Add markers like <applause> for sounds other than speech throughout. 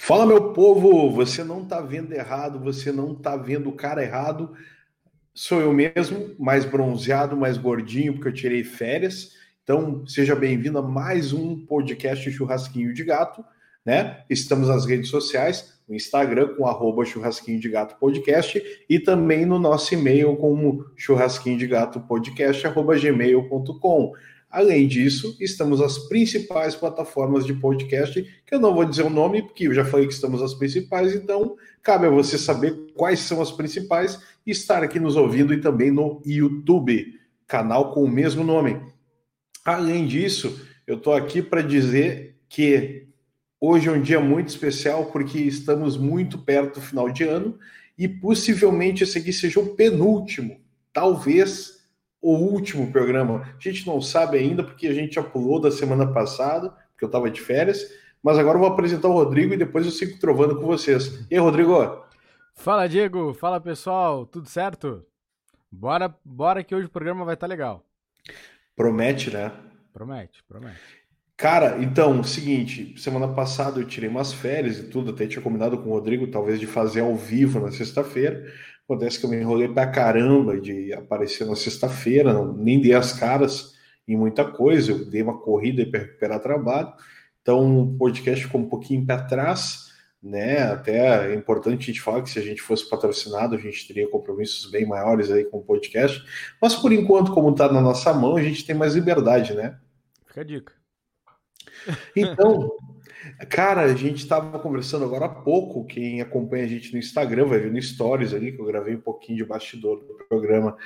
Fala, meu povo, você não está vendo errado, você não está vendo o cara errado. Sou eu mesmo, mais bronzeado, mais gordinho, porque eu tirei férias. Então, seja bem-vindo a mais um podcast Churrasquinho de Gato, né? Estamos nas redes sociais, no Instagram com arroba churrasquinho de gato podcast e também no nosso e-mail como churrasquinho de gato podcast arroba gmail.com. Além disso, estamos nas principais plataformas de podcast, que eu não vou dizer o nome, porque eu já falei que estamos nas principais, então cabe a você saber quais são as principais e estar aqui nos ouvindo e também no YouTube, canal com o mesmo nome. Além disso, eu estou aqui para dizer que hoje é um dia muito especial porque estamos muito perto do final de ano e possivelmente esse aqui seja o penúltimo, talvez o último programa. A gente não sabe ainda, porque a gente já pulou da semana passada, porque eu estava de férias. Mas agora eu vou apresentar o Rodrigo e depois eu sigo trovando com vocês. E aí, Rodrigo? Fala, Diego. Fala, pessoal. Tudo certo? Bora, bora que hoje o programa vai estar tá legal. Promete, né? Promete, promete. Cara, então, seguinte, semana passada eu tirei umas férias e tudo, até tinha combinado com o Rodrigo, talvez de fazer ao vivo na sexta-feira. Acontece que eu me enrolei pra caramba de aparecer na sexta-feira, nem dei as caras em muita coisa, eu dei uma corrida para recuperar trabalho. Então o podcast ficou um pouquinho para trás, né? Até é importante a gente falar que se a gente fosse patrocinado, a gente teria compromissos bem maiores aí com o podcast. Mas por enquanto, como está na nossa mão, a gente tem mais liberdade, né? Fica a dica. Então, Cara, a gente estava conversando agora há pouco. Quem acompanha a gente no Instagram vai ver no Stories ali, que eu gravei um pouquinho de bastidor do programa,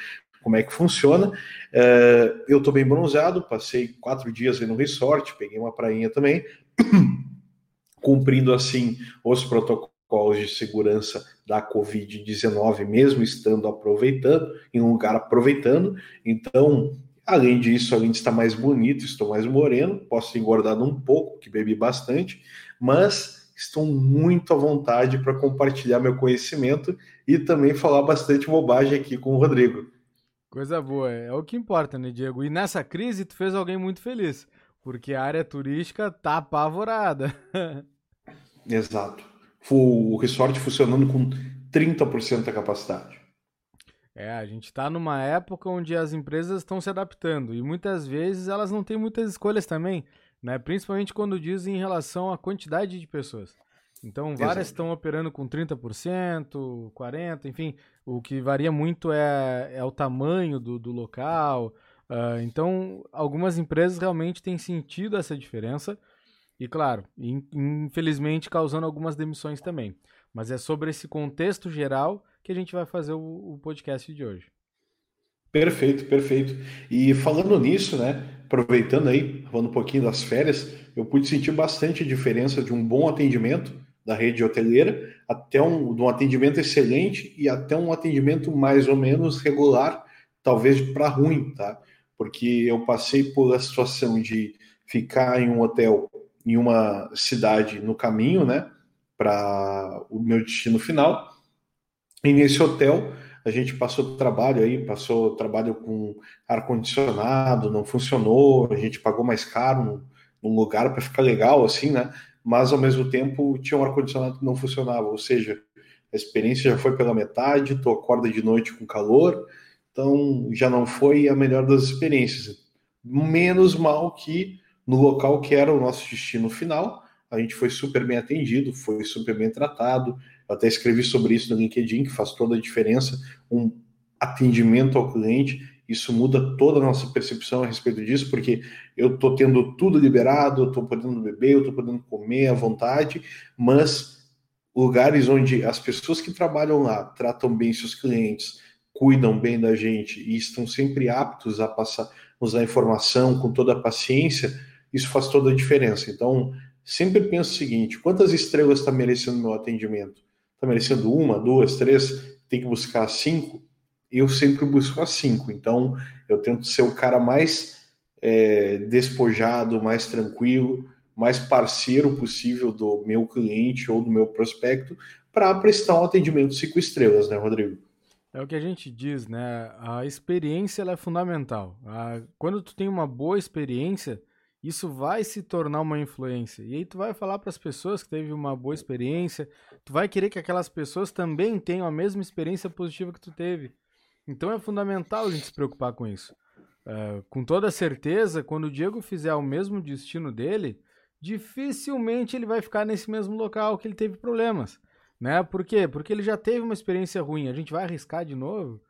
como é que funciona. Uh, eu estou bem bronzeado, passei quatro dias aí no resort, peguei uma prainha também, <clears throat> cumprindo assim os protocolos de segurança da Covid-19, mesmo estando aproveitando, em um lugar aproveitando. Então, Além disso, além de estar mais bonito, estou mais moreno, posso ter engordado um pouco, que bebi bastante, mas estou muito à vontade para compartilhar meu conhecimento e também falar bastante bobagem aqui com o Rodrigo. Coisa boa, é o que importa, né, Diego? E nessa crise tu fez alguém muito feliz, porque a área turística tá apavorada. <laughs> Exato. O resort funcionando com 30% da capacidade. É, a gente está numa época onde as empresas estão se adaptando e muitas vezes elas não têm muitas escolhas também, né? Principalmente quando dizem em relação à quantidade de pessoas. Então, várias estão operando com 30%, 40%, enfim, o que varia muito é, é o tamanho do, do local. Uh, então, algumas empresas realmente têm sentido essa diferença e, claro, in, infelizmente causando algumas demissões também. Mas é sobre esse contexto geral que a gente vai fazer o, o podcast de hoje. Perfeito, perfeito. E falando nisso, né, aproveitando aí, falando um pouquinho das férias, eu pude sentir bastante diferença de um bom atendimento da rede hoteleira até um, de um atendimento excelente e até um atendimento mais ou menos regular, talvez para ruim, tá? Porque eu passei por a situação de ficar em um hotel em uma cidade no caminho, né, para o meu destino final e nesse hotel a gente passou trabalho aí, passou trabalho com ar-condicionado, não funcionou, a gente pagou mais caro num, lugar para ficar legal, assim, né? Mas ao mesmo tempo tinha um ar-condicionado que não funcionava, ou seja, a experiência já foi pela metade, tu acorda de noite com calor, então já não foi a melhor das experiências. Menos mal que no local que era o nosso destino final, a gente foi super bem atendido, foi super bem tratado, eu até escrevi sobre isso no LinkedIn, que faz toda a diferença, um atendimento ao cliente, isso muda toda a nossa percepção a respeito disso, porque eu estou tendo tudo liberado, eu estou podendo beber, eu estou podendo comer à vontade, mas lugares onde as pessoas que trabalham lá tratam bem seus clientes, cuidam bem da gente e estão sempre aptos a passar, nos informação com toda a paciência, isso faz toda a diferença. Então, sempre penso o seguinte: quantas estrelas está merecendo meu atendimento? está merecendo uma, duas, três, tem que buscar cinco. Eu sempre busco as cinco. Então, eu tento ser o cara mais é, despojado, mais tranquilo, mais parceiro possível do meu cliente ou do meu prospecto para prestar um atendimento cinco estrelas, né, Rodrigo? É o que a gente diz, né? A experiência é fundamental. A... Quando tu tem uma boa experiência, isso vai se tornar uma influência. E aí tu vai falar para as pessoas que teve uma boa experiência, tu vai querer que aquelas pessoas também tenham a mesma experiência positiva que tu teve. Então é fundamental a gente se preocupar com isso. Uh, com toda certeza, quando o Diego fizer o mesmo destino dele, dificilmente ele vai ficar nesse mesmo local que ele teve problemas. Né? Por quê? Porque ele já teve uma experiência ruim. A gente vai arriscar de novo?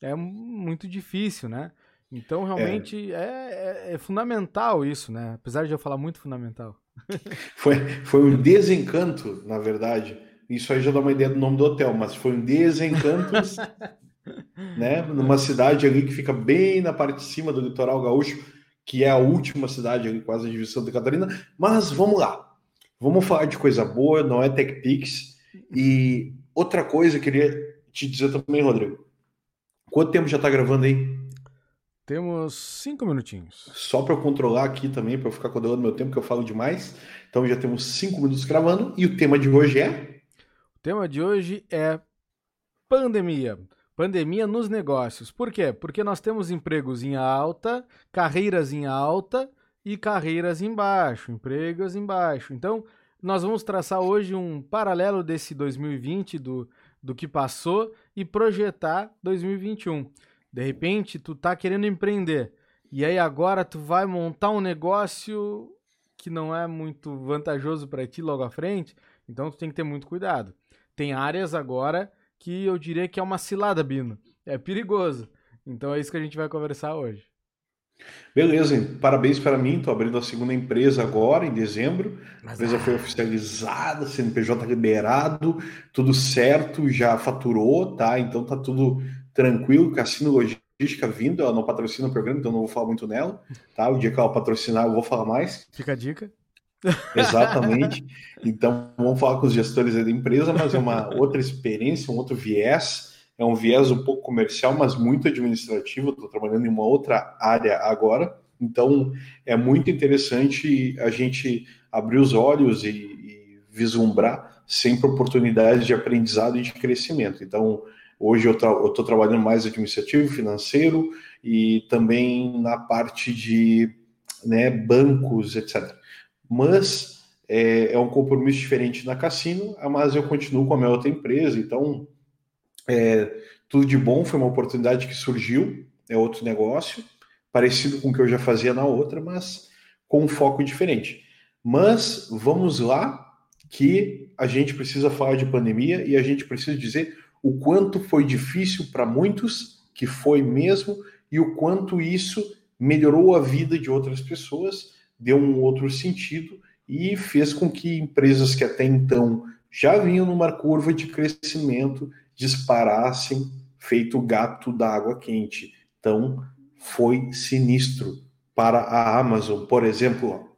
É muito difícil, né? Então, realmente, é. É, é, fundamental isso, né? Apesar de eu falar muito fundamental. <laughs> foi, foi um desencanto, na verdade. Isso aí já dá uma ideia do nome do hotel, mas foi um desencanto, <laughs> né? Numa cidade ali que fica bem na parte de cima do litoral gaúcho, que é a última cidade ali, quase de Santa Catarina. Mas vamos lá. Vamos falar de coisa boa, não é TechPix. E outra coisa, eu queria te dizer também, Rodrigo. Quanto tempo já está gravando aí? Temos cinco minutinhos. Só para eu controlar aqui também, para eu ficar controlando meu tempo, que eu falo demais. Então já temos cinco minutos gravando. E o tema de hoje é? O tema de hoje é pandemia. Pandemia nos negócios. Por quê? Porque nós temos empregos em alta, carreiras em alta e carreiras em baixo, empregos em baixo. Então, nós vamos traçar hoje um paralelo desse 2020, do, do que passou, e projetar 2021. De repente, tu tá querendo empreender. E aí agora tu vai montar um negócio que não é muito vantajoso para ti logo à frente, então tu tem que ter muito cuidado. Tem áreas agora que eu diria que é uma cilada, Bino. É perigoso. Então é isso que a gente vai conversar hoje. Beleza, parabéns para mim. Estou abrindo a segunda empresa agora, em dezembro. Mas, a empresa ah... foi oficializada, CNPJ liberado, tudo certo, já faturou, tá? Então tá tudo tranquilo, Cassino Logística vindo, ela não patrocina o programa, então não vou falar muito nela, tá? O dia que ela patrocinar, eu vou falar mais. Fica a dica. Exatamente. Então, vamos falar com os gestores da empresa, mas é uma outra experiência, um outro viés. É um viés um pouco comercial, mas muito administrativo. Estou trabalhando em uma outra área agora. Então, é muito interessante a gente abrir os olhos e, e vislumbrar sempre oportunidades de aprendizado e de crescimento. Então, Hoje eu estou trabalhando mais administrativo, financeiro e também na parte de né, bancos, etc. Mas é, é, um compromisso diferente na Cassino, mas eu continuo com a minha outra empresa, então é, tudo de bom, foi uma oportunidade que surgiu, é outro negócio, parecido com o que eu já fazia na outra, mas com um foco diferente. Mas vamos lá, que a gente precisa falar de pandemia e a gente precisa dizer o quanto foi difícil para muitos, que foi mesmo, e o quanto isso melhorou a vida de outras pessoas, deu um outro sentido e fez com que empresas que até então já vinham numa curva de crescimento disparassem feito gato da água quente. Então, foi sinistro para a Amazon, por exemplo.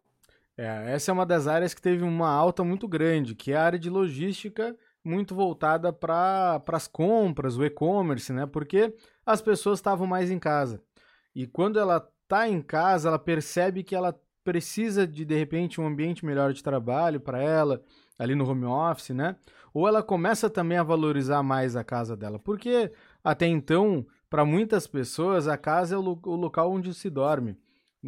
É, essa é uma das áreas que teve uma alta muito grande, que é a área de logística muito voltada para as compras, o e-commerce, né? Porque as pessoas estavam mais em casa. E quando ela está em casa, ela percebe que ela precisa de de repente um ambiente melhor de trabalho para ela, ali no home office, né? Ou ela começa também a valorizar mais a casa dela, porque até então, para muitas pessoas, a casa é o, o local onde se dorme.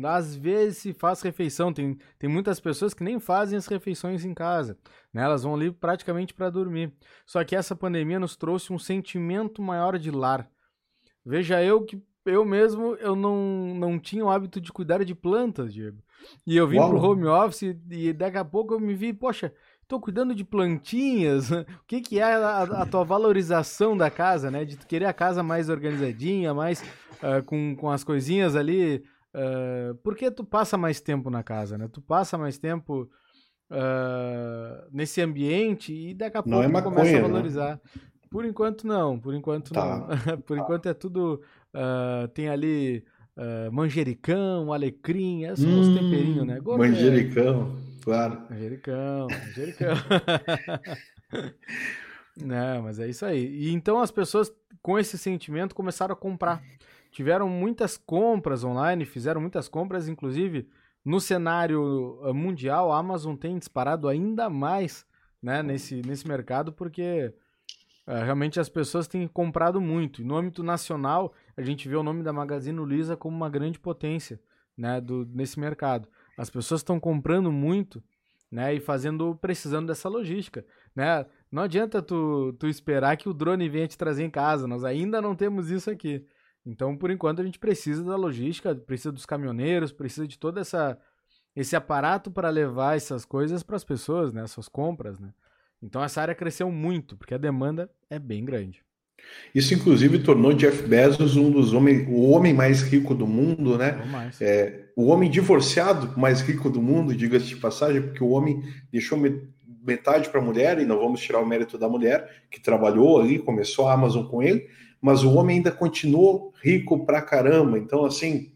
Às vezes se faz refeição, tem, tem muitas pessoas que nem fazem as refeições em casa, né? elas vão ali praticamente para dormir. Só que essa pandemia nos trouxe um sentimento maior de lar. Veja eu que eu mesmo eu não, não tinha o hábito de cuidar de plantas, Diego. E eu vim Uau. pro home office e daqui a pouco eu me vi, poxa, estou cuidando de plantinhas. o que, que é a, a, tua valorização da casa, né? De querer a casa mais organizadinha, mais uh, com, com as coisinhas ali Uh, porque tu passa mais tempo na casa, né? Tu passa mais tempo uh, nesse ambiente e daqui a não pouco é maconha, começa a né? valorizar. Né? Por enquanto não, por enquanto tá. não. <laughs> por tá. enquanto é tudo. Uh, tem ali manjericão, alecrim, é são hum, os temperinhos, né? Gourmet. Manjericão, claro. Manjericão, manjericão. <laughs> não, mas é isso aí. E então as pessoas com esse sentimento começaram a comprar tiveram muitas compras online, fizeram muitas compras, inclusive no cenário eh, mundial, a Amazon tem disparado ainda mais né, nesse, nesse mercado, porque uh, realmente as pessoas têm comprado muito. E no âmbito nacional, a gente vê o nome da Magazine Luiza como uma grande potência né, do, nesse mercado. As pessoas estão comprando muito, né? E fazendo, precisando dessa logística, né? Não adianta tu, tu esperar que o drone venha te trazer em casa. Nós ainda não temos isso aqui. Então, por enquanto, a gente precisa da logística, precisa dos caminhoneiros, precisa de toda essa esse aparato para levar essas coisas para as pessoas, né? Essas compras, né? Então essa área cresceu muito, porque a demanda é bem grande. Isso, inclusive, tornou Jeff Bezos um dos homens, o homem mais rico do mundo, né? É, o homem divorciado mais rico do mundo, diga-se de passagem, porque o homem deixou metade para a mulher, e não vamos tirar o mérito da mulher, que trabalhou ali, começou a Amazon com ele, mas o homem ainda continuou rico pra caramba. Então, assim,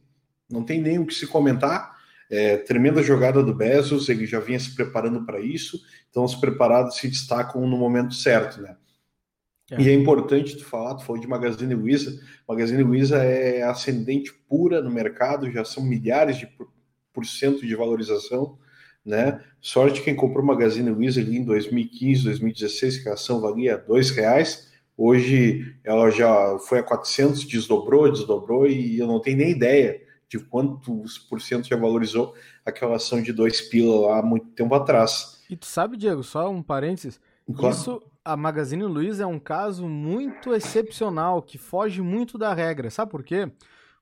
não tem nem o que se comentar. É, tremenda jogada do Bezos, ele já vinha se preparando para isso, então os preparados se destacam no momento certo, né? É. E é importante tu falar, tu falou de Magazine Luiza, Magazine Luiza é ascendente pura no mercado, já são milhares de por, cento de valorização, né? Sorte quem comprou Magazine Luiza ali em 2015, 2016, que a ação valia dois reais, hoje ela já foi a 400, desdobrou, desdobrou e eu não tenho nem ideia de quantos por cento já valorizou aquela ação de dois pila lá há muito tempo atrás. E tu sabe, Diego, só um parênteses, claro. isso, a Magazine Luiza é um caso muito excepcional, que foge muito da regra. Sabe por quê?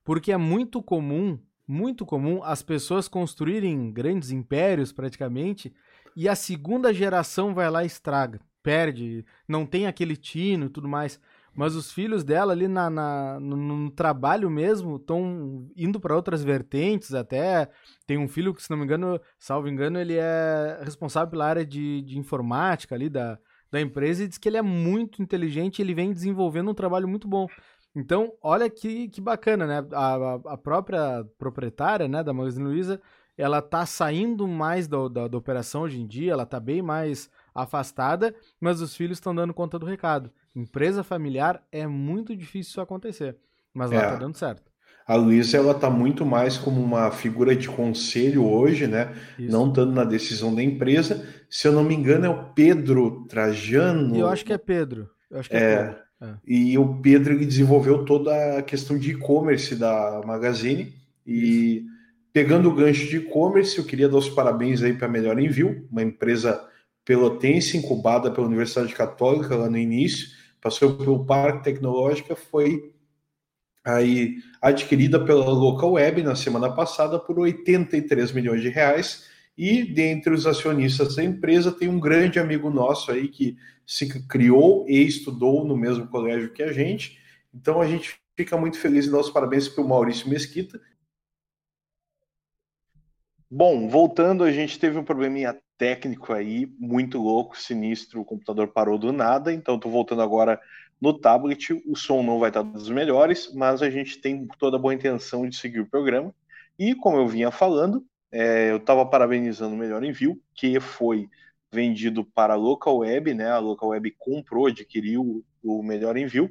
Porque é muito comum, muito comum, as pessoas construírem grandes impérios praticamente, e a segunda geração vai lá e estraga, perde, não tem aquele tino e tudo mais. Mas os filhos dela ali na, na no, no, trabalho mesmo estão indo para outras vertentes até. Tem um filho que, se não me engano, salvo engano, ele é responsável pela área de, de informática ali da, da empresa e diz que ele é muito inteligente ele vem desenvolvendo um trabalho muito bom. Então, olha que, que bacana, né? A, a própria proprietária né, da Magazine Luiza, ela tá saindo mais da, da, da operação hoje em dia, ela tá bem mais afastada, mas os filhos estão dando conta do recado. Empresa familiar é muito difícil isso acontecer, mas lá é. tá dando certo. A Luísa ela tá muito mais como uma figura de conselho hoje, né? Isso. Não tanto na decisão da empresa. Se eu não me engano, é o Pedro Trajano. Eu acho que é Pedro. Eu acho que é, é Pedro. É. E o Pedro ele desenvolveu toda a questão de e-commerce da Magazine. E pegando o gancho de e-commerce, eu queria dar os parabéns aí para a Melhor Envio, uma empresa pelotense incubada pela Universidade Católica lá no início passou pelo Parque Tecnológica, foi aí adquirida pela Local Web na semana passada por 83 milhões de reais. E dentre os acionistas da empresa tem um grande amigo nosso aí que se criou e estudou no mesmo colégio que a gente. Então a gente fica muito feliz e dá os parabéns para o Maurício Mesquita. Bom, voltando, a gente teve um probleminha técnico aí, muito louco, sinistro, o computador parou do nada, então estou voltando agora no tablet, o som não vai estar dos melhores, mas a gente tem toda a boa intenção de seguir o programa, e como eu vinha falando, é, eu estava parabenizando o Melhor Envio, que foi vendido para a Local Web, né, a Local Web comprou, adquiriu o Melhor Envio,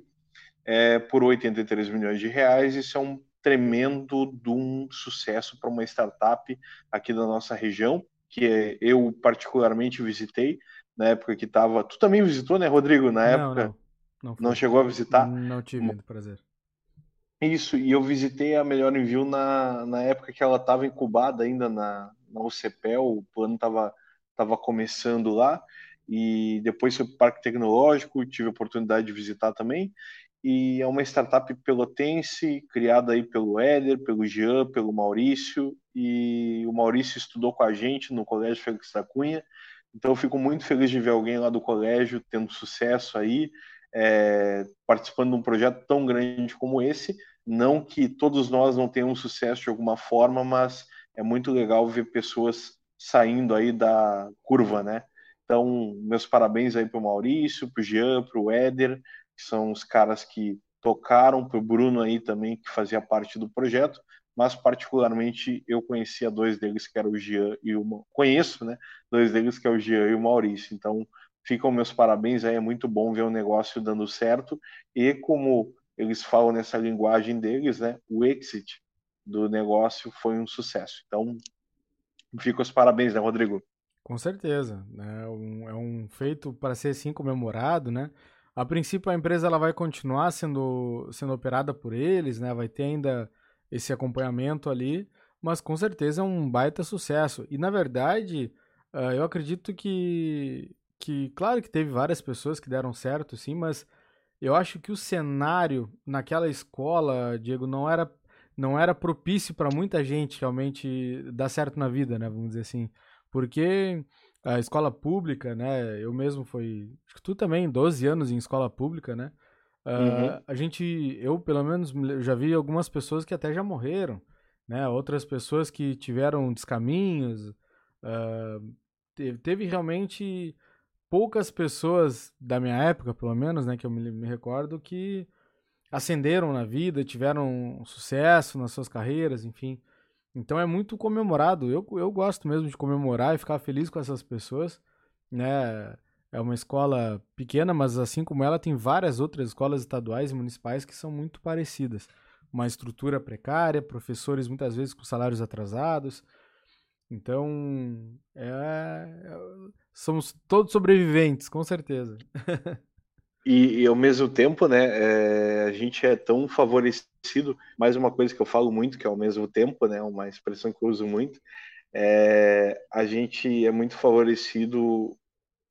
é, por 83 milhões de reais, isso é um tremendo de um sucesso para uma startup aqui da nossa região, que eu particularmente visitei na época que estava. Tu também visitou, né, Rodrigo? Na época. Não, não, não chegou a visitar? Não tive prazer. Isso, e eu visitei a Melhor Envio na, na época que ela estava incubada ainda na, na UCPEL, o plano estava tava começando lá, e depois foi para o Parque Tecnológico, tive a oportunidade de visitar também, e é uma startup pelotense, criada aí pelo Éder, pelo Jean, pelo Maurício, e o Maurício estudou com a gente no Colégio Félix da Cunha, então eu fico muito feliz de ver alguém lá do colégio tendo sucesso aí, é, participando de um projeto tão grande como esse, não que todos nós não tenhamos sucesso de alguma forma, mas é muito legal ver pessoas saindo aí da curva, né? Então, meus parabéns aí para o Maurício, para o Jean, para o Éder, que são os caras que tocaram, para o Bruno aí também, que fazia parte do projeto, mas particularmente eu conhecia dois deles, que era o Jean e o... Conheço, né? Dois deles, que é o Jean e o Maurício. Então, ficam meus parabéns aí, é muito bom ver o negócio dando certo, e como eles falam nessa linguagem deles, né? O exit do negócio foi um sucesso. Então, fico os parabéns, né, Rodrigo? Com certeza, né? Um, é um feito para ser assim comemorado, né? A princípio, a empresa ela vai continuar sendo, sendo operada por eles, né? Vai ter ainda esse acompanhamento ali, mas com certeza é um baita sucesso. E na verdade, uh, eu acredito que, que, claro que teve várias pessoas que deram certo, sim, mas eu acho que o cenário naquela escola, Diego, não era não era propício para muita gente realmente dar certo na vida, né? Vamos dizer assim. Porque a escola pública, né? Eu mesmo fui. Acho que tu também, 12 anos em escola pública, né? Uh, A gente, eu pelo menos já vi algumas pessoas que até já morreram, né? Outras pessoas que tiveram descaminhos. Uh, teve, teve, realmente poucas pessoas da minha época, pelo menos, né? Que eu me, me recordo, que ascenderam na vida, tiveram sucesso nas suas carreiras, enfim. Então é muito comemorado. Eu, eu gosto mesmo de comemorar e ficar feliz com essas pessoas, né? É uma escola pequena, mas assim como ela, tem várias outras escolas estaduais e municipais que são muito parecidas. Uma estrutura precária, professores muitas vezes com salários atrasados. Então, é, é somos todos sobreviventes, com certeza. <laughs> E, e, ao mesmo tempo, né, é, a gente é tão favorecido, mais uma coisa que eu falo muito, que é ao mesmo tempo, né, uma expressão que eu uso muito, é, a gente é muito favorecido,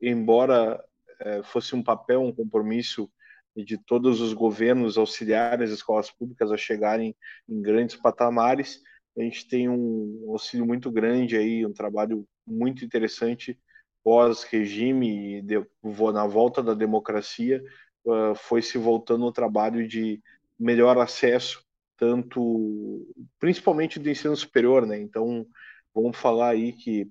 embora é, fosse um papel, um compromisso de todos os governos auxiliar as escolas públicas a chegarem em grandes patamares, a gente tem um auxílio muito grande aí, um trabalho muito interessante pós-regime, na volta da democracia, uh, foi se voltando o trabalho de melhor acesso, tanto, principalmente do ensino superior, né? Então, vamos falar aí que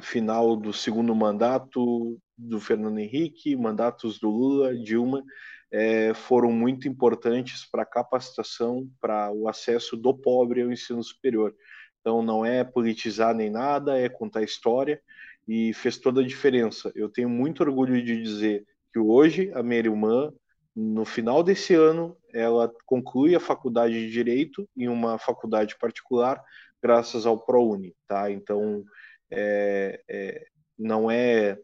final do segundo mandato do Fernando Henrique, mandatos do Lula, Dilma, é, foram muito importantes para a capacitação, para o acesso do pobre ao ensino superior. Então, não é politizar nem nada, é contar história e fez toda a diferença. Eu tenho muito orgulho de dizer que hoje a minha irmã, no final desse ano, ela conclui a faculdade de Direito em uma faculdade particular, graças ao ProUni, tá? Então, é, é, não é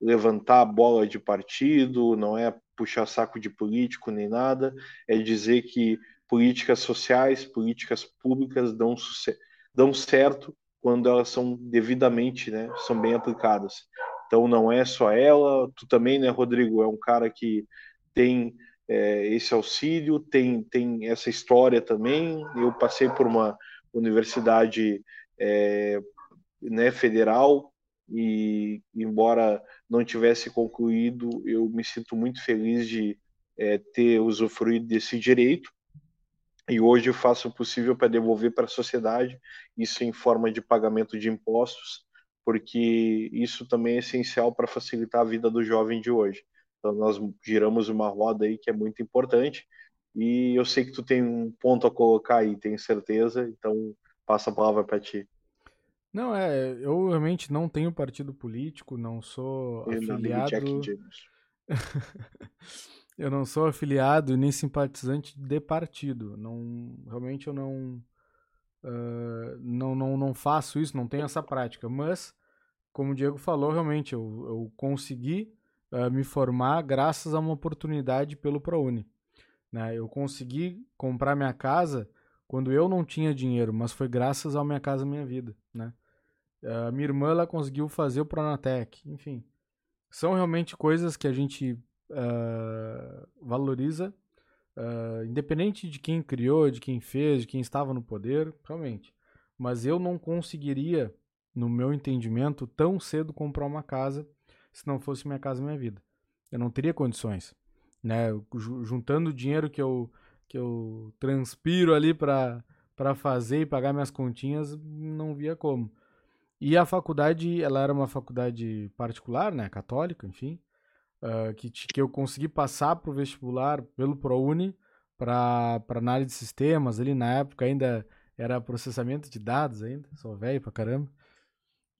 levantar a bola de partido, não é puxar saco de político nem nada, é dizer que políticas sociais, políticas públicas dão, dão certo quando elas são devidamente, né, são bem aplicadas. Então não é só ela, tu também, né, Rodrigo, é um cara que tem é, esse auxílio, tem, tem essa história também. Eu passei por uma universidade é, né, federal e, embora não tivesse concluído, eu me sinto muito feliz de é, ter usufruído desse direito e hoje eu faço o possível para devolver para a sociedade, isso em forma de pagamento de impostos, porque isso também é essencial para facilitar a vida do jovem de hoje. Então nós giramos uma roda aí que é muito importante e eu sei que tu tem um ponto a colocar aí, tenho certeza, então passa a palavra para ti. Não, é, eu realmente não tenho partido político, não sou afiliado. <laughs> Eu não sou afiliado nem simpatizante de partido. Não, realmente eu não, uh, não, não, não faço isso, não tenho essa prática. Mas, como o Diego falou, realmente eu, eu consegui uh, me formar graças a uma oportunidade pelo ProUni. Né? Eu consegui comprar minha casa quando eu não tinha dinheiro, mas foi graças ao Minha Casa Minha Vida. Né? A minha irmã ela conseguiu fazer o Pronatec, enfim. São realmente coisas que a gente uh, valoriza, uh, independente de quem criou, de quem fez, de quem estava no poder, realmente. Mas eu não conseguiria, no meu entendimento, tão cedo comprar uma casa se não fosse minha casa minha vida. Eu não teria condições, né? Juntando o dinheiro que eu que eu transpiro ali para para fazer e pagar minhas continhas, não via como. E a faculdade, ela era uma faculdade particular, né, católica, enfim uh, que, que eu consegui passar para o vestibular pelo ProUni para análise de sistemas. Ali na época ainda era processamento de dados ainda, sou velho pra caramba.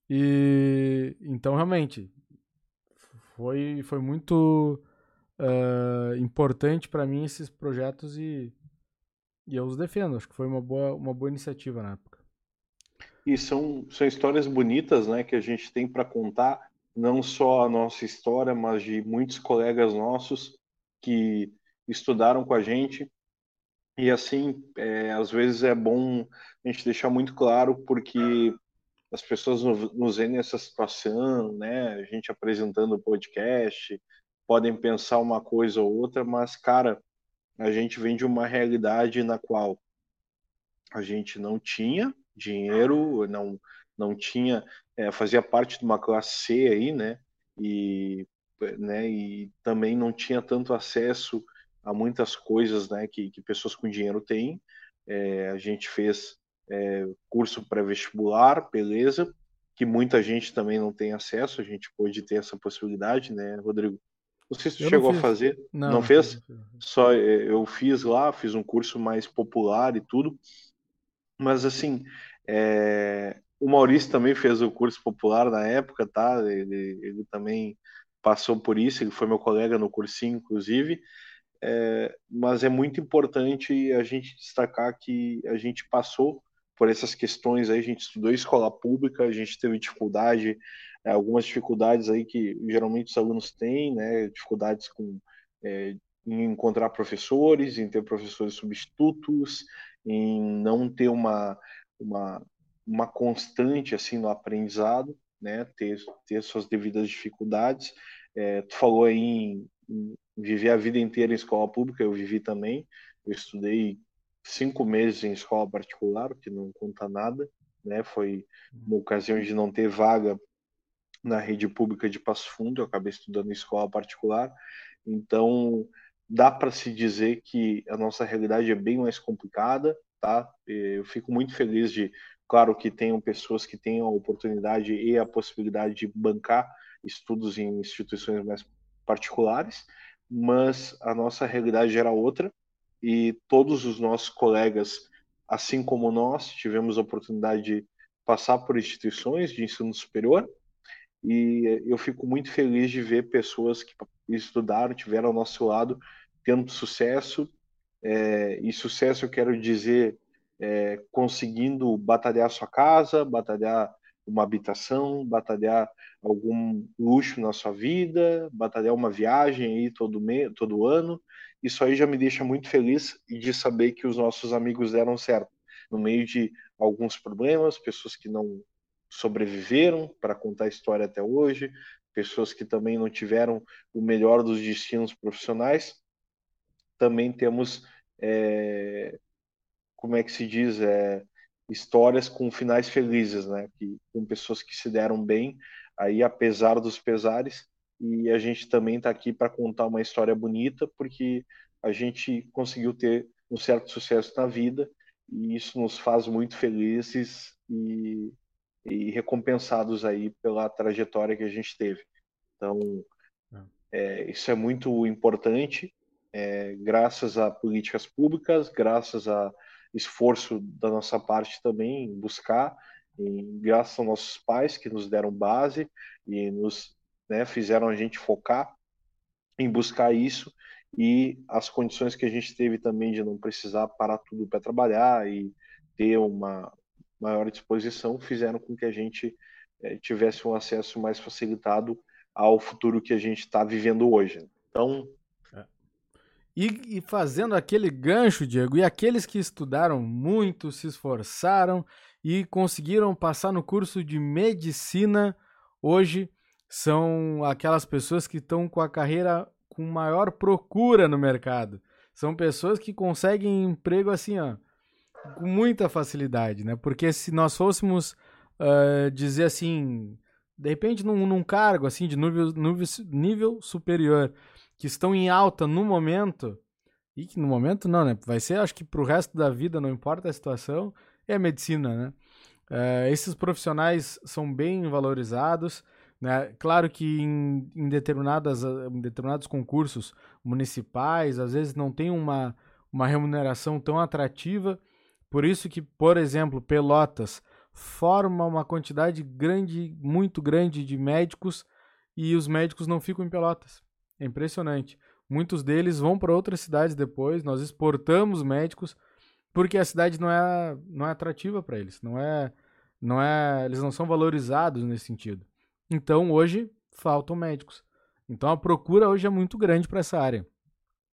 E então realmente foi, foi muito uh, importante para mim esses projetos e, e eu os defendo. Acho que foi uma boa, uma boa iniciativa na época. E são, são histórias bonitas né, que a gente tem para contar não só a nossa história, mas de muitos colegas nossos que estudaram com a gente E assim, é, às vezes é bom a gente deixar muito claro, porque as pessoas nos veem nessa situação, né? A gente apresentando o podcast, podem pensar uma coisa ou outra, mas, cara, a gente vem de uma realidade na qual a gente não tinha dinheiro, não, não tinha, é, fazia parte de uma classe C aí, né? E, né, e também não tinha tanto acesso a muitas coisas né, que, que pessoas com dinheiro têm. É, a gente fez é, curso pré-vestibular, beleza, que muita gente também não tem acesso, a gente pode ter essa possibilidade, né, Rodrigo? Não sei se tu eu chegou a fazer. Não, não fez? Não Só é, eu fiz lá, fiz um curso mais popular e tudo. Mas assim, é... o Maurício também fez o curso popular na época, tá? Ele, ele também passou por isso, ele foi meu colega no cursinho, inclusive. É... Mas é muito importante a gente destacar que a gente passou por essas questões aí, a gente estudou escola pública, a gente teve dificuldade, é, algumas dificuldades aí que geralmente os alunos têm, né, dificuldades com é, em encontrar professores, em ter professores substitutos, em não ter uma, uma, uma constante assim no aprendizado, né, ter, ter suas devidas dificuldades. É, tu falou aí em, em viver a vida inteira em escola pública, eu vivi também, eu estudei cinco meses em escola particular, que não conta nada, né? Foi uma ocasião de não ter vaga na rede pública de Passo Fundo, eu acabei estudando em escola particular, então dá para se dizer que a nossa realidade é bem mais complicada, tá? Eu fico muito feliz de, claro, que tenham pessoas que tenham a oportunidade e a possibilidade de bancar estudos em instituições mais particulares, mas a nossa realidade era outra e todos os nossos colegas, assim como nós, tivemos a oportunidade de passar por instituições de ensino superior e eu fico muito feliz de ver pessoas que estudaram, tiveram ao nosso lado, tendo sucesso. É, e sucesso eu quero dizer é, conseguindo batalhar sua casa, batalhar uma habitação, batalhar algum luxo na sua vida, batalhar uma viagem aí todo, todo ano. Isso aí já me deixa muito feliz de saber que os nossos amigos deram certo. No meio de alguns problemas, pessoas que não sobreviveram para contar a história até hoje, pessoas que também não tiveram o melhor dos destinos profissionais. Também temos, é, como é que se diz, é, histórias com finais felizes, né? Que, com pessoas que se deram bem, aí apesar dos pesares, e a gente também está aqui para contar uma história bonita, porque a gente conseguiu ter um certo sucesso na vida, e isso nos faz muito felizes e, e recompensados aí pela trajetória que a gente teve. Então, é, é isso é muito importante, é, graças a políticas públicas, graças a esforço da nossa parte também buscar, graças aos nossos pais que nos deram base e nos né, fizeram a gente focar em buscar isso e as condições que a gente teve também de não precisar parar tudo para trabalhar e ter uma maior disposição fizeram com que a gente é, tivesse um acesso mais facilitado ao futuro que a gente está vivendo hoje. Então, e, e, fazendo aquele gancho, Diego, e aqueles que estudaram muito, se esforçaram e conseguiram passar no curso de medicina, hoje são aquelas pessoas que estão com a carreira com maior procura no mercado. São pessoas que conseguem emprego assim, ó, com muita facilidade, né? Porque se nós fôssemos uh, dizer assim, de repente num, num cargo assim de nível, nível, nível superior, que estão em alta no momento, e que no momento não, né? Vai ser, acho que para o resto da vida, não importa a situação, é a medicina, né? Uh, esses profissionais são bem valorizados, né? Claro que em, em, determinadas, em determinados concursos municipais, às vezes não tem uma, uma remuneração tão atrativa, por isso que, por exemplo, Pelotas forma uma quantidade grande, muito grande de médicos e os médicos não ficam em Pelotas. É impressionante. Muitos deles vão para outras cidades depois. Nós exportamos médicos porque a cidade não é, não é atrativa para eles. Não é, não é, eles não são valorizados nesse sentido. Então hoje faltam médicos. Então a procura hoje é muito grande para essa área.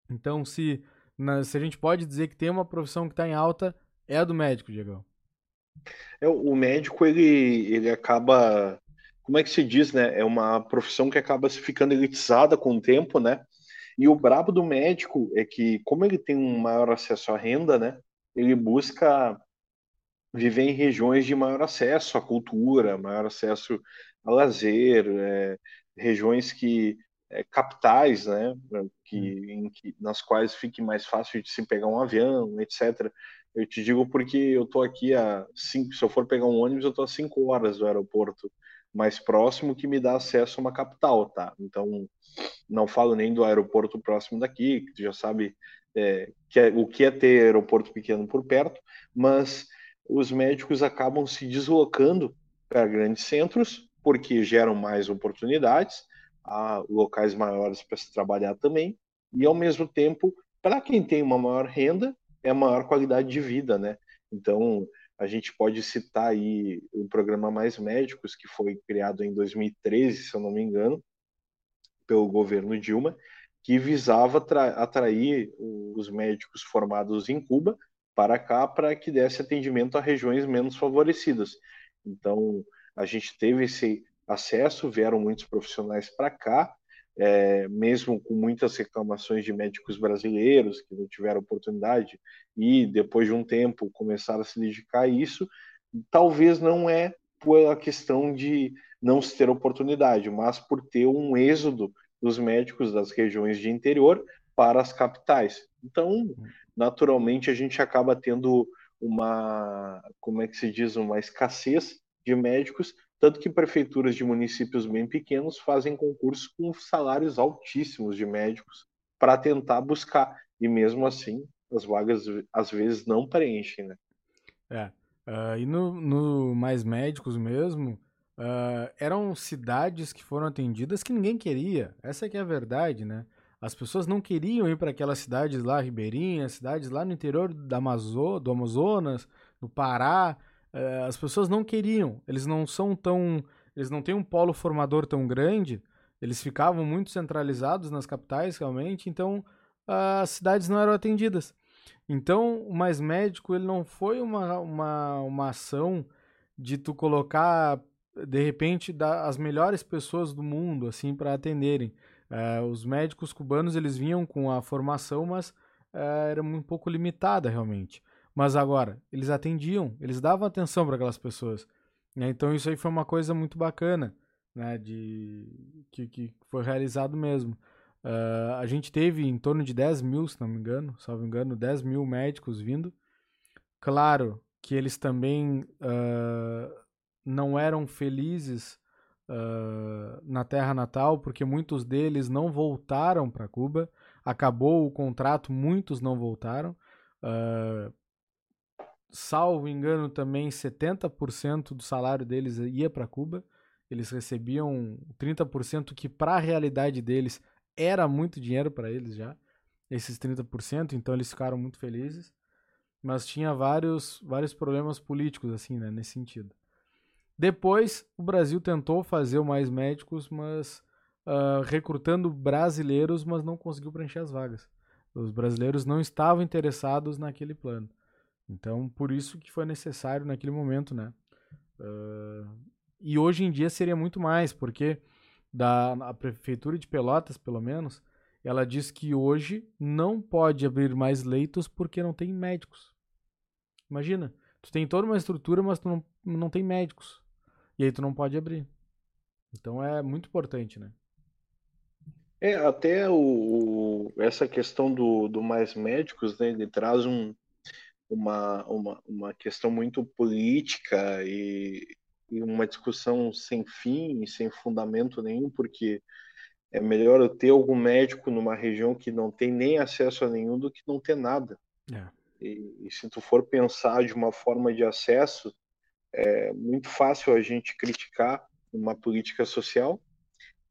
Então se na, se a gente pode dizer que tem uma profissão que está em alta, é a do médico, Diego. É, o médico, ele, ele acaba, como é que se diz, né? É uma profissão que acaba se ficando elitizada com o tempo, né? E o brabo do médico é que, como ele tem um maior acesso à renda, né? Ele busca viver em regiões de maior acesso à cultura, maior acesso a lazer, é, regiões que é, capitais, né, que, hum. que, nas quais fique mais fácil de se pegar um avião, etc. Eu te digo porque eu estou aqui a cinco, se eu for pegar um ônibus, eu estou a cinco horas do aeroporto mais próximo que me dá acesso a uma capital, tá? Então, não falo nem do aeroporto próximo daqui, que tu já sabe é, que é, o que é ter aeroporto pequeno por perto, mas os médicos acabam se deslocando para grandes centros porque geram mais oportunidades, há locais maiores para se trabalhar também, e ao mesmo tempo, para quem tem uma maior renda, é maior qualidade de vida, né? Então, a gente pode citar aí o programa Mais Médicos, que foi criado em 2013, se eu não me engano, pelo governo Dilma, que visava atrair os médicos formados em Cuba para cá para que desse atendimento a regiões menos favorecidas. Então, a gente teve esse acesso, vieram muitos profissionais para cá, é, mesmo com muitas reclamações de médicos brasileiros que não tiveram oportunidade e depois de um tempo começaram a se dedicar a isso, talvez não é pela questão de não se ter oportunidade, mas por ter um êxodo dos médicos das regiões de interior para as capitais. Então, naturalmente, a gente acaba tendo uma, como é que se diz, uma escassez de médicos, tanto que prefeituras de municípios bem pequenos fazem concursos com salários altíssimos de médicos para tentar buscar, e mesmo assim as vagas às vezes não preenchem, né? É, uh, e no, no, Mais Médicos mesmo, uh, eram cidades que foram atendidas que ninguém queria, essa que é a verdade, né? As pessoas não queriam ir para aquelas cidades lá, ribeirinhas, cidades lá no interior da do Amazonas, do Pará, é, as pessoas não queriam, eles não são tão. Eles não têm um polo formador tão grande, eles ficavam muito centralizados nas capitais, realmente, então as cidades não eram atendidas. Então, o Mais Médico, ele não foi uma, uma, uma ação de tu colocar, de repente, da, as melhores pessoas do mundo, assim, para atenderem. É, os médicos cubanos, eles vinham com a formação, mas é, era um pouco limitada, realmente. Mas agora, eles atendiam, eles davam atenção para aquelas pessoas. Né? Então isso aí foi uma coisa muito bacana, né? De, que, que foi realizado mesmo. Uh, a gente teve em torno de 10 mil, se não me engano, salvo engano, 10 mil médicos vindo. Claro que eles também uh, não eram felizes uh, na terra natal, porque muitos deles não voltaram para Cuba. Acabou o contrato, muitos não voltaram. Salvo engano, também 70% do salário deles ia para Cuba. Eles recebiam 30% que para a realidade deles era muito dinheiro para eles já, esses 30%, então eles ficaram muito felizes. Mas tinha vários vários problemas políticos assim, né, nesse sentido. Depois, o Brasil tentou fazer mais médicos, mas uh, recrutando brasileiros, mas não conseguiu preencher as vagas. Os brasileiros não estavam interessados naquele plano. Então, por isso que foi necessário naquele momento, né? Uh, e hoje em dia seria muito mais, porque da, a prefeitura de Pelotas, pelo menos, ela diz que hoje não pode abrir mais leitos porque não tem médicos. Imagina, tu tem toda uma estrutura, mas tu não, não tem médicos. E aí tu não pode abrir. Então é muito importante, né? É, até o, essa questão do, do mais médicos, né, ele traz um, uma, uma, uma questão muito política e, e uma discussão sem fim e sem fundamento nenhum, porque é melhor eu ter algum médico numa região que não tem nem acesso a nenhum do que não ter nada. É. E, e, se tu for pensar de uma forma de acesso, é muito fácil a gente criticar uma política social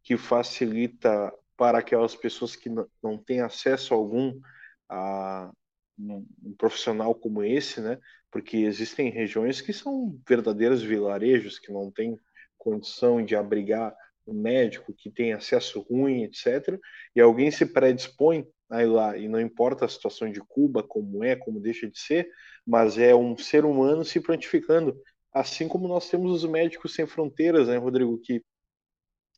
que facilita para aquelas pessoas que não, não têm acesso algum a, um, profissional como esse, né? Porque existem regiões que são verdadeiros vilarejos que não têm condição de abrigar um médico que tem acesso ruim, etc. E alguém se predispõe aí lá, e não importa a situação de Cuba, como é, como deixa de ser, mas é um ser humano se prontificando, assim como nós temos os médicos sem fronteiras, né, Rodrigo, que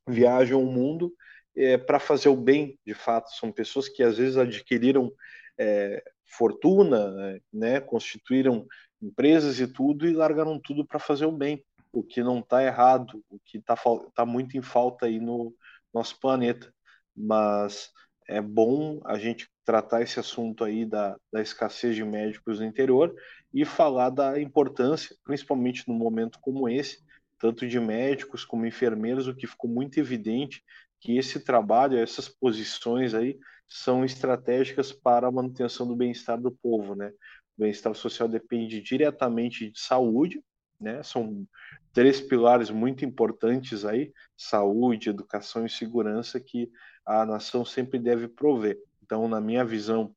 viajam o mundo é, para fazer o bem, de fato, são pessoas que às vezes adquiriram é, fortuna, né, constituíram empresas e tudo e largaram tudo para fazer o bem, o que não está errado, o que está tá muito em falta aí no nosso planeta. Mas é bom a gente tratar esse assunto aí da, da escassez de médicos no interior e falar da importância, principalmente num momento como esse, tanto de médicos como enfermeiros, o que ficou muito evidente que esse trabalho, essas posições aí, são estratégicas para a manutenção do bem-estar do povo, né? O bem-estar social depende diretamente de saúde, né? São três pilares muito importantes aí: saúde, educação e segurança que a nação sempre deve prover. Então, na minha visão,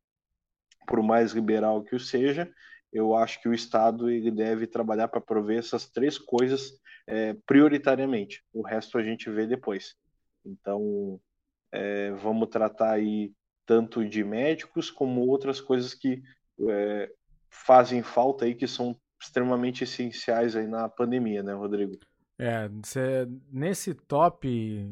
por mais liberal que o seja, eu acho que o Estado ele deve trabalhar para prover essas três coisas é, prioritariamente. O resto a gente vê depois. Então, é, vamos tratar aí tanto de médicos como outras coisas que é, fazem falta aí, que são extremamente essenciais aí na pandemia, né, Rodrigo? É, nesse top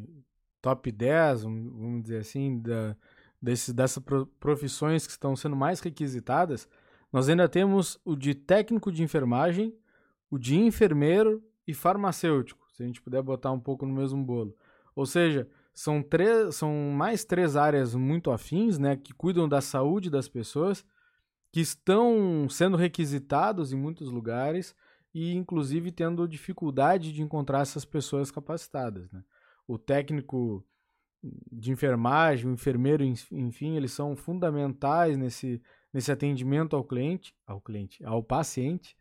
top 10, vamos dizer assim, da, desse, dessas profissões que estão sendo mais requisitadas, nós ainda temos o de técnico de enfermagem, o de enfermeiro e farmacêutico, se a gente puder botar um pouco no mesmo bolo. Ou seja, são, três, são mais três áreas muito afins, né, que cuidam da saúde das pessoas, que estão sendo requisitados em muitos lugares e, inclusive, tendo dificuldade de encontrar essas pessoas capacitadas. Né? O técnico de enfermagem, o enfermeiro, enfim, eles são fundamentais nesse, nesse atendimento ao cliente, ao cliente, ao paciente,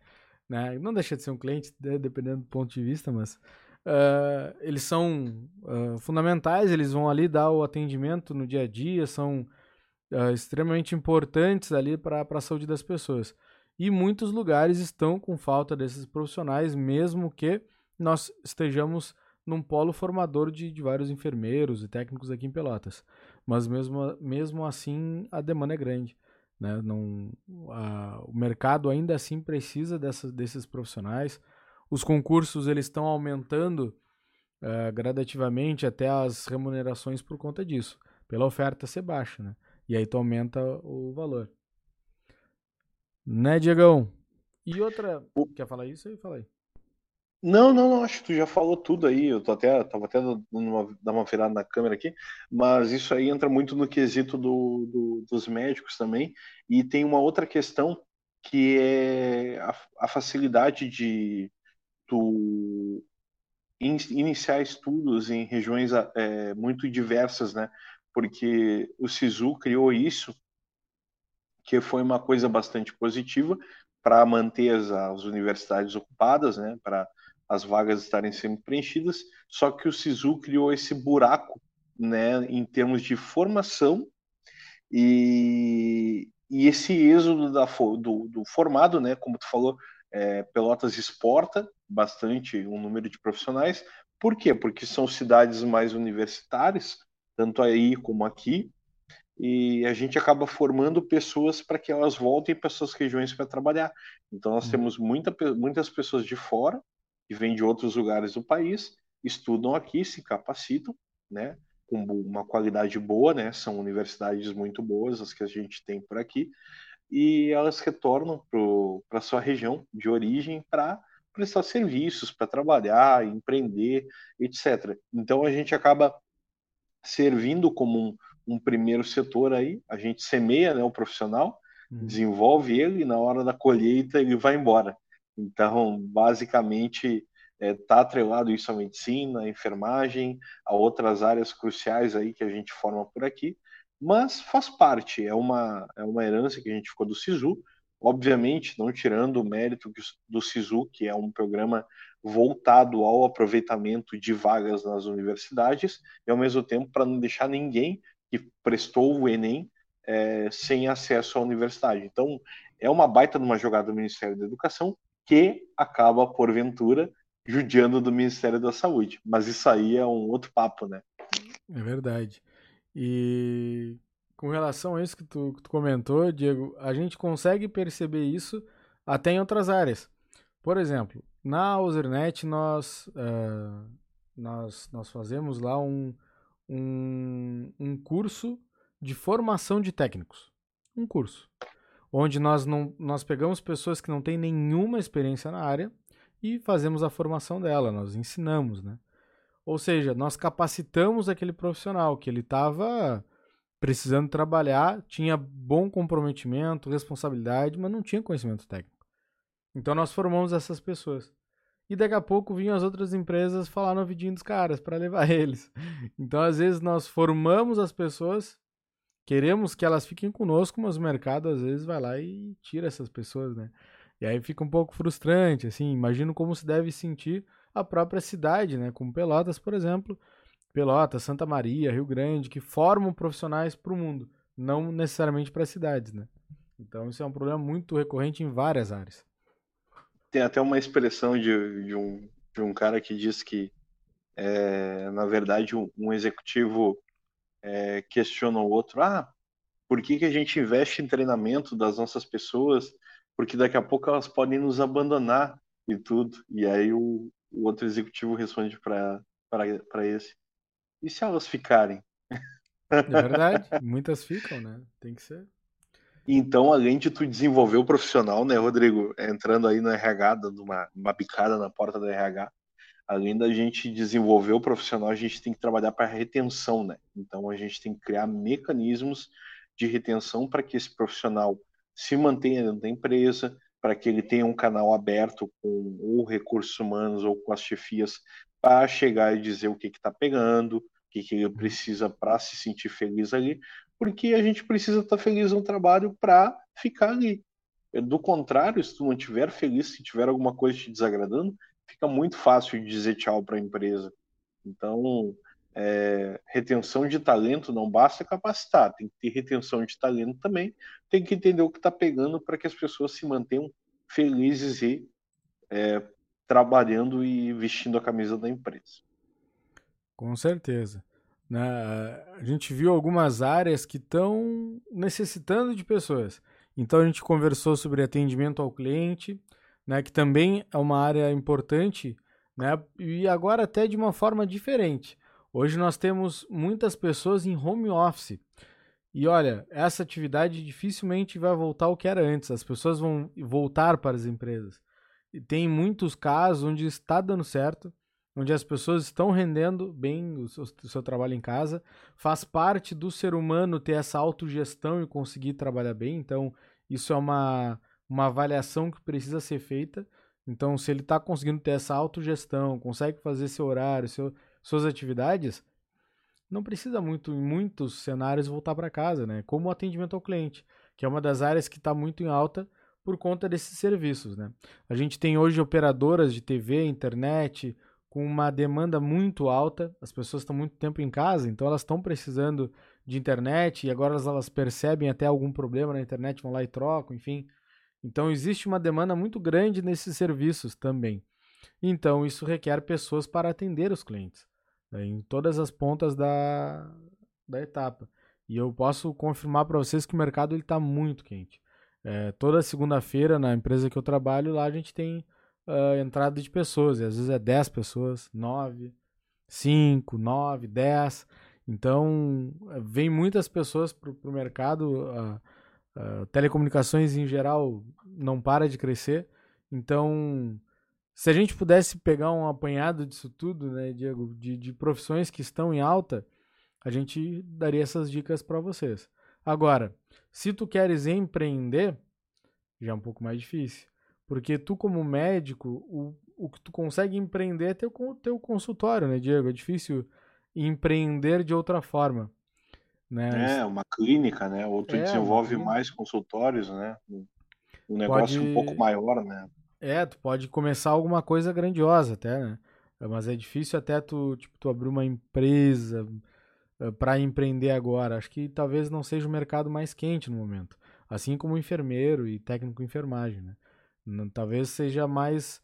né? Não deixa de ser um cliente, né, dependendo do ponto de vista, mas uh, eles são uh, fundamentais, eles vão ali dar o atendimento no dia a dia, são uh, extremamente importantes ali para a saúde das pessoas. E muitos lugares estão com falta desses profissionais, mesmo que nós estejamos num polo formador de, de vários enfermeiros e técnicos aqui em Pelotas. Mas mesmo, mesmo assim, a demanda é grande. Né? Não, a, o mercado ainda assim precisa dessas, desses profissionais. Os concursos eles estão aumentando uh, gradativamente até as remunerações por conta disso, pela oferta ser baixa, né? E aí tu aumenta o valor. Né, Diegão? E outra. Quer falar isso aí? Fala aí. Não, não, não, acho que tu já falou tudo aí. Eu tô até, tava até dando uma, dar uma virada na câmera aqui, mas isso aí entra muito no quesito do, do, dos médicos também. E tem uma outra questão que é a, a facilidade de tu in, iniciar estudos em regiões é, muito diversas, né? Porque o SISU criou isso, que foi uma coisa bastante positiva para manter as, as universidades ocupadas, né? Para as vagas estarem sempre preenchidas, só que o SISU criou esse buraco né, em termos de formação e, e esse êxodo da, do, do, formado, né, como tu falou, é, Pelotas exporta bastante um número de profissionais. Por quê? Porque são cidades mais universitárias, tanto aí como aqui, e a gente acaba formando pessoas para que elas voltem para suas regiões para trabalhar. Então nós hum. temos muita, muitas pessoas de fora que vêm de outros lugares do país, estudam aqui, se capacitam, né, com uma qualidade boa, né, são universidades muito boas as que a gente tem por aqui, e elas retornam para sua região de origem para prestar serviços, para trabalhar, empreender, etc. Então a gente acaba servindo como um, um primeiro setor aí, a gente semeia né, o profissional, uhum. desenvolve ele e na hora da colheita ele vai embora. Então, basicamente, está é, tá atrelado isso à medicina, à enfermagem, a outras áreas cruciais aí que a gente forma por aqui, mas faz parte, é uma, é uma herança que a gente ficou do SISU, obviamente não tirando o mérito do SISU, que é um programa voltado ao aproveitamento de vagas nas universidades, e ao mesmo tempo para não deixar ninguém que prestou o Enem é, sem acesso à universidade. Então, é uma baita de uma jogada do Ministério da Educação, que acaba, porventura, judiando do Ministério da Saúde. Mas isso aí é um outro papo, né? É verdade. E com relação a isso que tu, que tu comentou, Diego, a gente consegue perceber isso até em outras áreas. Por exemplo, na Usernet nós, uh, nós, nós fazemos lá um, um, um curso de formação de técnicos. Um curso. Onde nós, não, nós pegamos pessoas que não têm nenhuma experiência na área e fazemos a formação dela, nós ensinamos, né? Ou seja, nós capacitamos aquele profissional que ele estava precisando trabalhar, tinha bom comprometimento, responsabilidade, mas não tinha conhecimento técnico. Então nós formamos essas pessoas. E daqui a pouco vinham as outras empresas falar no vidinho dos caras para levar <laughs> eles. Então às vezes nós formamos as pessoas, queremos que elas fiquem conosco, mas o mercado às vezes vai lá e tira essas pessoas, né? E aí fica um pouco frustrante, assim, imagino como se deve sentir a própria cidade, né? Como Pelotas, por exemplo, Pelotas, Santa Maria, Rio Grande, que formam profissionais para o mundo, não necessariamente para as cidades, né? Então isso é um problema muito recorrente em várias áreas. Tem até uma expressão de, de, um, de um cara que diz que, é, na verdade, um, um executivo é, questiona o outro: ah, por que, que a gente investe em treinamento das nossas pessoas? Porque daqui a pouco elas podem nos abandonar e tudo. E aí o, o outro executivo responde para esse: e se elas ficarem? É verdade, muitas ficam, né? Tem que ser. Então, além de tu desenvolver o profissional, né, Rodrigo, entrando aí no RH, dando uma, uma bicada na porta do RH, além da gente desenvolver o profissional, a gente tem que trabalhar para retenção, né? Então, a gente tem que criar mecanismos de retenção para que esse profissional se mantenha dentro da empresa, para que ele tenha um canal aberto com ou recursos humanos ou com as chefias para chegar e dizer o que está pegando, o que, que ele precisa para se sentir feliz ali, porque a gente precisa estar tá feliz no trabalho para ficar ali. Do contrário, se tu não estiver feliz, se tiver alguma coisa te desagradando, fica muito fácil de dizer tchau para a empresa. Então, é, retenção de talento não basta capacitar, tem que ter retenção de talento também, tem que entender o que está pegando para que as pessoas se mantenham felizes e é, trabalhando e vestindo a camisa da empresa. Com certeza. Né? A gente viu algumas áreas que estão necessitando de pessoas. Então a gente conversou sobre atendimento ao cliente, né, que também é uma área importante, né, e agora até de uma forma diferente. Hoje nós temos muitas pessoas em home office. E olha, essa atividade dificilmente vai voltar ao que era antes. As pessoas vão voltar para as empresas. E tem muitos casos onde está dando certo, onde as pessoas estão rendendo bem o seu, o seu, trabalho em casa. Faz parte do ser humano ter essa autogestão e conseguir trabalhar bem. Então, isso é uma, uma avaliação que precisa ser feita. Então, se ele está conseguindo ter essa autogestão, consegue fazer seu horário, seu, suas atividades, não precisa muito, em muitos cenários, voltar para casa, né? Como o atendimento ao cliente, que é uma das áreas que está muito em alta por conta desses serviços. Né? A gente tem hoje operadoras de TV, internet, com uma demanda muito alta, as pessoas estão muito tempo em casa, então elas estão precisando de internet e agora elas, elas percebem até algum problema na internet, vão lá e trocam, enfim. Então existe uma demanda muito grande nesses serviços também. Então isso requer pessoas para atender os clientes né, em todas as pontas da, da etapa. E eu posso confirmar para vocês que o mercado está muito quente. É, toda segunda-feira, na empresa que eu trabalho, lá a gente tem uh, entrada de pessoas. E às vezes é 10 pessoas, 9, 5, 9, 10. Então, vem muitas pessoas para o mercado. Uh, uh, telecomunicações em geral não para de crescer. Então, se a gente pudesse pegar um apanhado disso tudo, né, Diego, de, de profissões que estão em alta, a gente daria essas dicas para vocês. Agora, se tu queres empreender, já é um pouco mais difícil. Porque tu, como médico, o, o que tu consegue empreender é teu, teu consultório, né, Diego? É difícil empreender de outra forma. Né? É, uma clínica, né? Ou tu é, desenvolve mais consultórios, né? Um negócio pode... um pouco maior, né? É, tu pode começar alguma coisa grandiosa até, né? Mas é difícil até tu, tipo, tu abrir uma empresa, para empreender agora. Acho que talvez não seja o mercado mais quente no momento. Assim como enfermeiro e técnico enfermagem. Né? Talvez seja mais,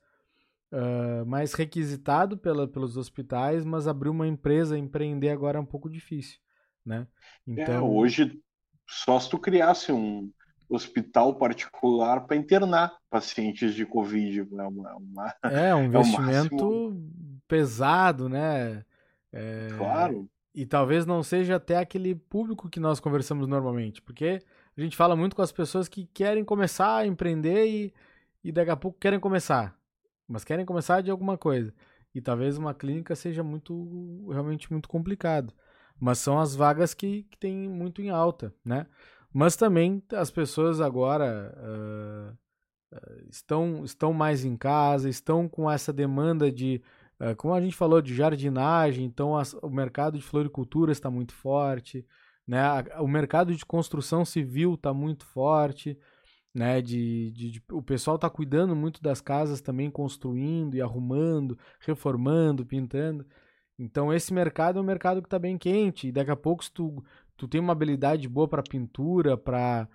uh, mais requisitado pela, pelos hospitais, mas abrir uma empresa, empreender agora é um pouco difícil. Né? É, então... É, hoje, só se tu criasse um hospital particular para internar pacientes de Covid. É, uma, uma, é um <laughs> investimento é pesado, né? É, claro. E talvez não seja até aquele público que nós conversamos normalmente, porque a gente fala muito com as pessoas que querem começar a empreender e, e daqui a pouco querem começar, mas querem começar de alguma coisa. E talvez uma clínica seja muito, realmente muito complicado. Mas são as vagas que, que tem muito em alta, né? Mas também as pessoas agora uh, estão, estão mais em casa, estão com essa demanda de como a gente falou de jardinagem, então as, o mercado de floricultura está muito forte, né? o mercado de construção civil está muito forte, né? De, de, de o pessoal está cuidando muito das casas também, construindo e arrumando, reformando, pintando. Então esse mercado é um mercado que está bem quente. E daqui a pouco, se tu, tu tem uma habilidade boa para pintura, para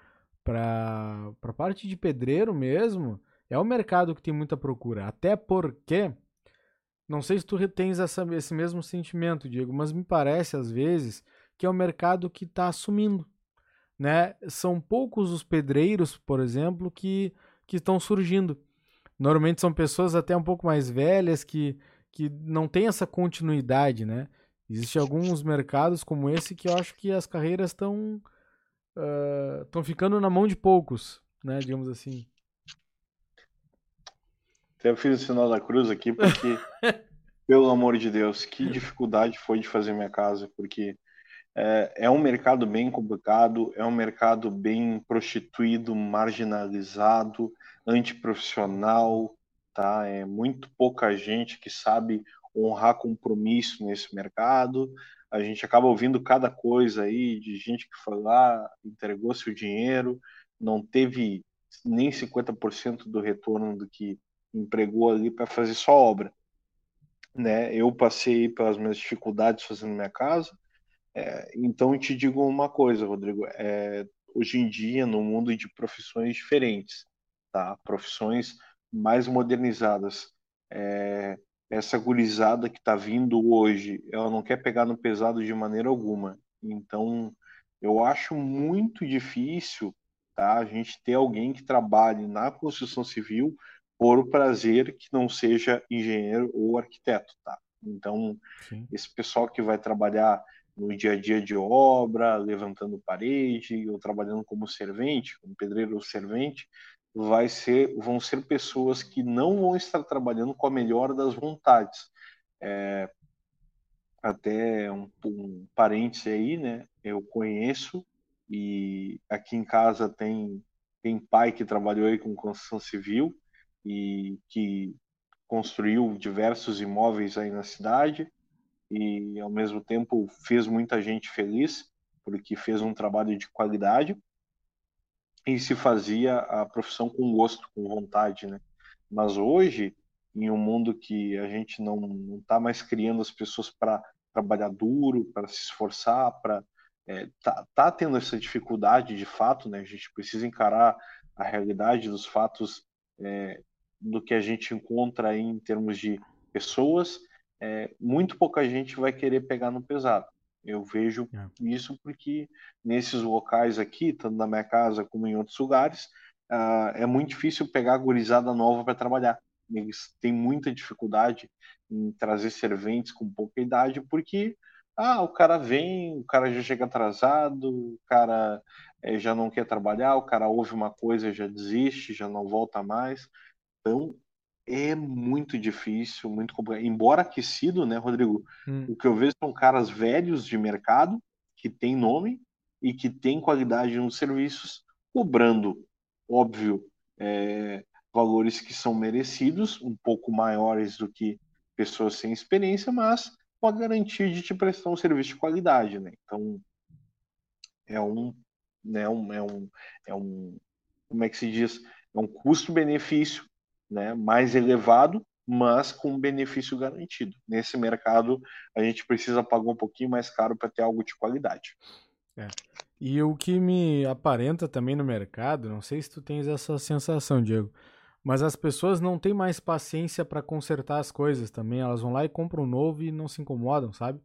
para parte de pedreiro mesmo, é um mercado que tem muita procura. Até porque não sei se tu retens essa, esse mesmo sentimento, Diego, mas me parece às vezes que é o mercado que está assumindo. Né? São poucos os pedreiros, por exemplo, que, que estão surgindo. Normalmente são pessoas até um pouco mais velhas que, que não têm essa continuidade, né? Existem alguns mercados como esse que eu acho que as carreiras estão uh, ficando na mão de poucos, né? Digamos assim. Até fiz o sinal da cruz aqui, porque, <laughs> pelo amor de Deus, que dificuldade foi de fazer minha casa, porque é, é, um mercado bem complicado, é um mercado bem prostituído, marginalizado, antiprofissional, tá? É muito pouca gente que sabe honrar compromisso nesse mercado. A gente acaba ouvindo cada coisa aí de gente que foi lá, entregou seu dinheiro, não teve nem 50% do retorno do que empregou ali para fazer só obra. Né? Eu passei pelas minhas dificuldades fazendo minha casa, é, então te digo uma coisa, Rodrigo, é, hoje em dia no mundo de profissões diferentes, tá? Profissões mais modernizadas, é, essa gurizada que está vindo hoje, ela não quer pegar no pesado de maneira alguma. Então, eu acho muito difícil, tá? A gente ter alguém que trabalhe na construção civil por o prazer que não seja engenheiro ou arquiteto, tá? Então, Sim. esse pessoal que vai trabalhar no dia a dia de obra, levantando parede ou trabalhando como servente, como pedreiro ou servente, vai ser, vão ser pessoas que não vão estar trabalhando com a melhor das vontades. É, até um, um parêntese aí, né? Eu conheço e aqui em casa tem tem pai que trabalhou aí com construção civil e que construiu diversos imóveis aí na cidade e ao mesmo tempo fez muita gente feliz porque fez um trabalho de qualidade e se fazia a profissão com gosto, com vontade, né? Mas hoje, em um mundo que a gente não está mais criando as pessoas para trabalhar duro, para se esforçar, para é, tá, tá tendo essa dificuldade de fato, né? A gente precisa encarar a realidade dos fatos é, do que a gente encontra aí em termos de pessoas, é, muito pouca gente vai querer pegar no pesado. Eu vejo é. isso porque nesses locais aqui, tanto na minha casa como em outros lugares, uh, é muito difícil pegar a gurizada nova para trabalhar. Eles têm muita dificuldade em trazer serventes com pouca idade, porque ah, o cara vem, o cara já chega atrasado, o cara é, já não quer trabalhar, o cara ouve uma coisa já desiste, já não volta mais. Então, é muito difícil, muito complicado. Embora aquecido, né, Rodrigo? Hum. O que eu vejo são caras velhos de mercado, que têm nome e que têm qualidade nos serviços, cobrando, óbvio, é, valores que são merecidos, um pouco maiores do que pessoas sem experiência, mas com a garantia de te prestar um serviço de qualidade, né? Então, é um, né, um, é um, é um, como é que se diz? É um custo-benefício né, mais elevado, mas com benefício garantido. Nesse mercado, a gente precisa pagar um pouquinho mais caro para ter algo de qualidade. É. E o que me aparenta também no mercado, não sei se tu tens essa sensação, Diego, mas as pessoas não têm mais paciência para consertar as coisas também. Elas vão lá e compram um novo e não se incomodam, sabe?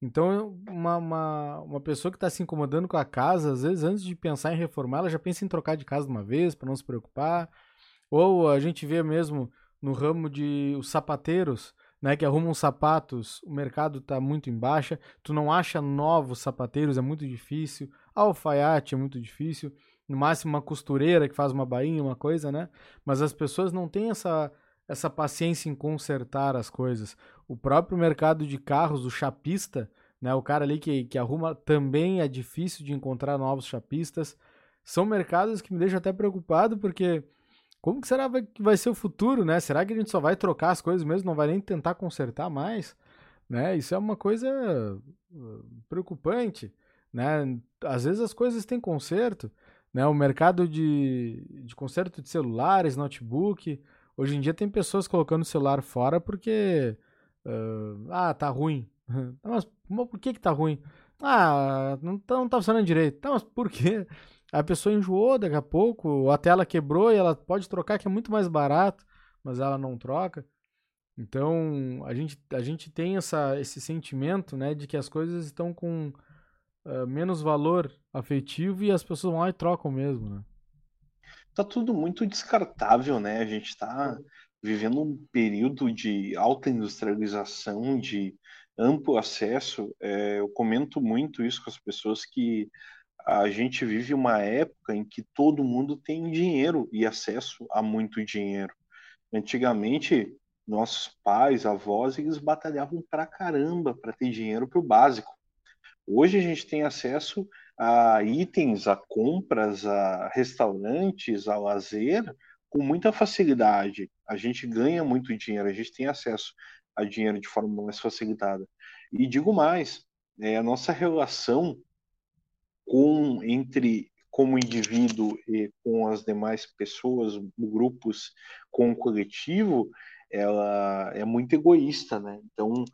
Então, uma, uma, uma pessoa que está se incomodando com a casa, às vezes, antes de pensar em reformar, ela já pensa em trocar de casa de uma vez, para não se preocupar. Ou a gente vê mesmo no ramo de os sapateiros, né, que arrumam sapatos, o mercado está muito em baixa, tu não acha novos sapateiros, é muito difícil, alfaiate é muito difícil, no máximo uma costureira que faz uma bainha, uma coisa, né? Mas as pessoas não têm essa, essa paciência em consertar as coisas. O próprio mercado de carros, o chapista, né, o cara ali que, que arruma, também é difícil de encontrar novos chapistas. São mercados que me deixam até preocupado, porque como que será que vai ser o futuro, né? Será que a gente só vai trocar as coisas mesmo, não vai nem tentar consertar mais? Né? Isso é uma coisa uh, preocupante, né? Às vezes as coisas têm conserto, né? O mercado de, de conserto de celulares, notebook, hoje em dia tem pessoas colocando o celular fora porque uh, ah, tá ruim. <laughs> mas, mas por que que tá ruim? Ah, não tá, não tá funcionando direito. Tá, mas por quê? A pessoa enjoou daqui a pouco, a tela quebrou e ela pode trocar, que é muito mais barato, mas ela não troca. Então, a gente, a gente tem essa, esse sentimento né, de que as coisas estão com uh, menos valor afetivo e as pessoas vão lá e trocam mesmo. Né? Tá tudo muito descartável, né? A gente está vivendo um período de alta industrialização, de amplo acesso. É, eu comento muito isso com as pessoas que a gente vive uma época em que todo mundo tem dinheiro e acesso a muito dinheiro. Antigamente, nossos pais, avós, eles batalhavam pra caramba para ter dinheiro para o básico. Hoje a gente tem acesso a itens, a compras, a restaurantes, a lazer com muita facilidade. A gente ganha muito dinheiro, a gente tem acesso a dinheiro de forma mais facilitada. E digo mais, é, a nossa relação com entre como indivíduo e com as demais pessoas, grupos, com o coletivo, ela é muito egoísta, né? Então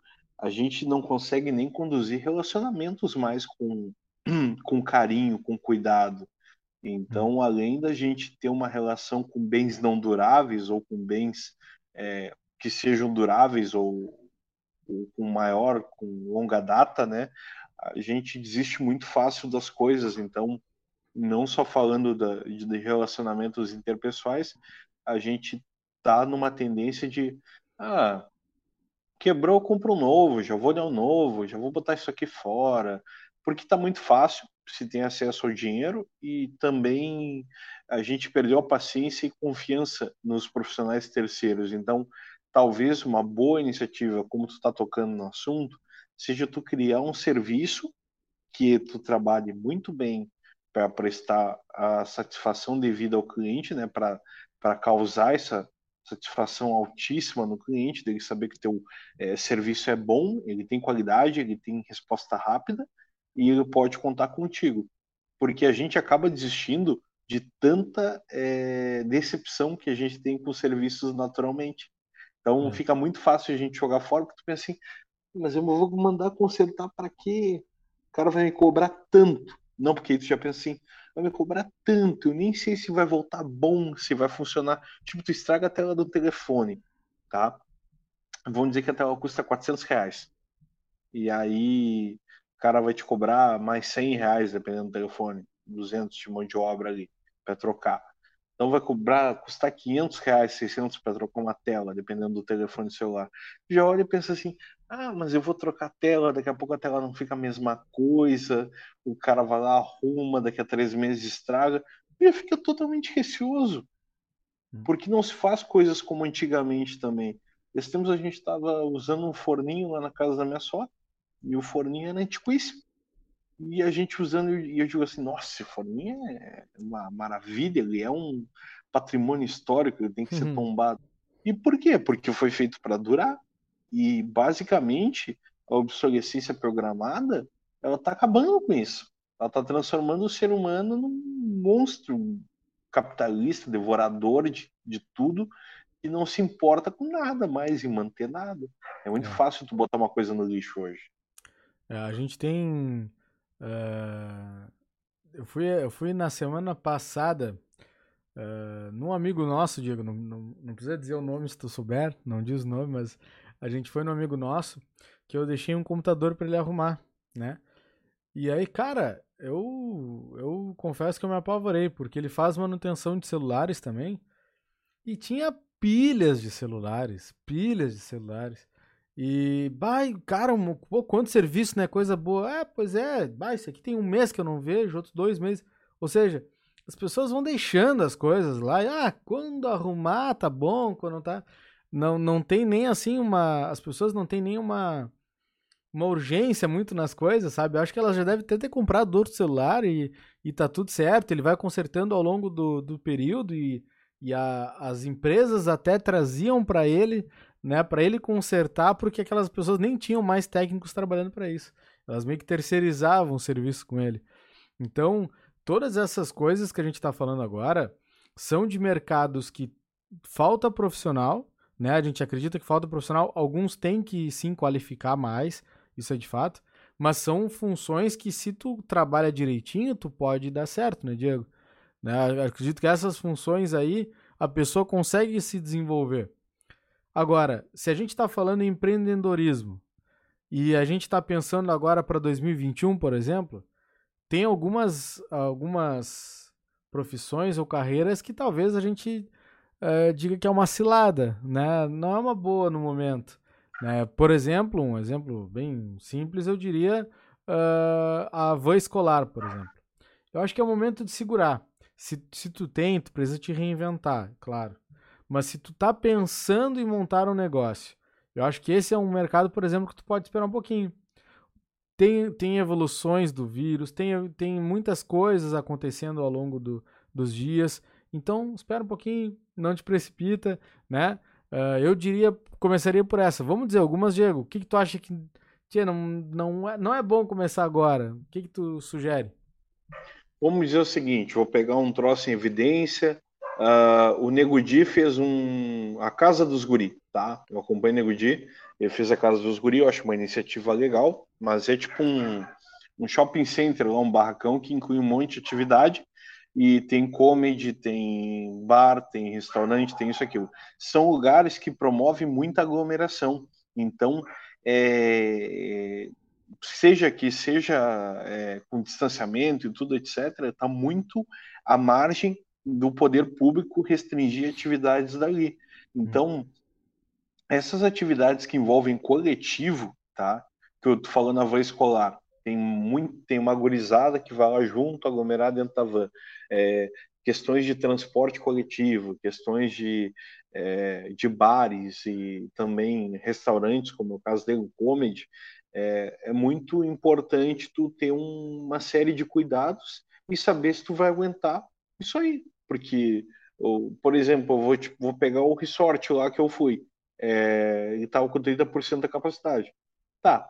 a gente não consegue nem conduzir relacionamentos mais com, <clears throat> com carinho, com cuidado. Então, além da gente ter uma relação com bens não duráveis ou com bens é, que sejam duráveis ou, ou com maior, com longa data, né? A gente desiste muito fácil das coisas, então, não só falando da, de relacionamentos interpessoais, a gente tá numa tendência de, ah, quebrou, eu compro um novo, já vou dar um novo, já vou botar isso aqui fora, porque tá muito fácil, se tem acesso ao dinheiro e também a gente perdeu a paciência e confiança nos profissionais terceiros. Então, talvez uma boa iniciativa, como tu está tocando no assunto, seja tu criar um serviço que tu trabalhe muito bem para prestar a satisfação devida ao cliente, né, para causar essa satisfação altíssima no cliente, dele saber que teu é, serviço é bom, ele tem qualidade, ele tem resposta rápida e ele pode contar contigo. Porque a gente acaba desistindo de tanta é, decepção que a gente tem com os serviços naturalmente. Então é. fica muito fácil a gente jogar fora, porque tu pensa assim, mas eu vou mandar consertar para quê? O cara vai me cobrar tanto. Não, porque tu já pensa assim, vai me cobrar tanto, eu nem sei se vai voltar bom, se vai funcionar. Tipo, tu estraga a tela do telefone, tá? Vamos dizer que a tela custa 400 reais. E aí o cara vai te cobrar mais 100 reais, dependendo do telefone, 200 de mão de obra ali, para trocar. Então vai cobrar, custar 500 reais, 600 para trocar uma tela, dependendo do telefone celular. Já olha e pensa assim, ah, mas eu vou trocar a tela, daqui a pouco a tela não fica a mesma coisa, o cara vai lá, arruma, daqui a três meses estraga. E fica totalmente receoso, hum. porque não se faz coisas como antigamente também. Esse tempos a gente estava usando um forninho lá na casa da minha sogra, e o forninho era antiquíssimo e a gente usando, e eu digo assim, nossa, esse forninho é uma maravilha, ele é um patrimônio histórico, ele tem que ser uhum. tombado. E por quê? Porque foi feito para durar. E basicamente a obsolescência programada, ela está acabando com isso. Ela está transformando o ser humano num monstro capitalista, devorador de, de tudo, e não se importa com nada mais em manter nada. É muito é. fácil tu botar uma coisa no lixo hoje. É, a gente tem Uh, eu, fui, eu fui na semana passada uh, num amigo nosso, Diego, não, não, não, precisa dizer o nome se tu souber, não diz o nome, mas a gente foi no amigo nosso que eu deixei um computador para ele arrumar, né? E aí, cara, eu, eu confesso que eu me apavorei, porque ele faz manutenção de celulares também. E tinha pilhas de celulares, pilhas de celulares. E, vai, cara, pô, quanto serviço, né? Coisa boa. É, pois é, vai, isso aqui tem um mês que eu não vejo, outros dois meses. Ou seja, as pessoas vão deixando as coisas lá. E, ah, quando arrumar, tá bom, quando tá. Não, não tem nem assim uma. As pessoas não têm nem uma urgência muito nas coisas, sabe? Eu acho que ela já deve ter, ter comprado outro celular e, e tá tudo certo. Ele vai consertando ao longo do, do período e, e a, as empresas até traziam para ele, né, para ele consertar, porque aquelas pessoas nem tinham mais técnicos trabalhando para isso. Elas meio que terceirizavam o serviço com ele. Então, todas essas coisas que a gente está falando agora são de mercados que falta profissional, né? A gente acredita que falta profissional. Alguns têm que sim qualificar mais, isso é de fato. Mas são funções que, se tu trabalha direitinho, tu pode dar certo, né, Diego? Né? Acredito que essas funções aí a pessoa consegue se desenvolver. Agora, se a gente está falando em empreendedorismo e a gente está pensando agora para 2021, por exemplo, tem algumas, algumas profissões ou carreiras que talvez a gente uh, diga que é uma cilada, né? Não é uma boa no momento. Né? Por exemplo, um exemplo bem simples, eu diria uh, a van escolar, por exemplo. Eu acho que é o momento de segurar. Se, se tu tem, tu precisa te reinventar, claro. Mas se tu tá pensando em montar um negócio, eu acho que esse é um mercado, por exemplo, que tu pode esperar um pouquinho. Tem, tem evoluções do vírus, tem, tem muitas coisas acontecendo ao longo do, dos dias. Então, espera um pouquinho, não te precipita, né? Uh, eu diria, começaria por essa. Vamos dizer algumas, Diego. O que, que tu acha que tia, não, não, é, não é bom começar agora? O que, que tu sugere? Vamos dizer o seguinte: vou pegar um troço em evidência. Uh, o Negudi fez um a Casa dos Guri, tá? Eu acompanho o Negudi. Ele fez a Casa dos Guri, eu acho uma iniciativa legal, mas é tipo um, um shopping center lá, um barracão que inclui um monte de atividade e tem comedy, tem bar, tem restaurante, tem isso aquilo. São lugares que promovem muita aglomeração. Então, é, seja que seja é, com distanciamento e tudo, etc., está muito à margem do poder público restringir atividades dali. Então, essas atividades que envolvem coletivo, tá? Que eu tô falando a van escolar, tem muito, tem uma gurizada que vai lá junto, aglomerar dentro da van. É, questões de transporte coletivo, questões de, é, de bares e também restaurantes, como é o caso do Comedy, é, é muito importante tu ter um, uma série de cuidados e saber se tu vai aguentar isso aí, porque, por exemplo, eu vou, tipo, vou pegar o resort lá que eu fui, é, e estava com 30% da capacidade. Tá,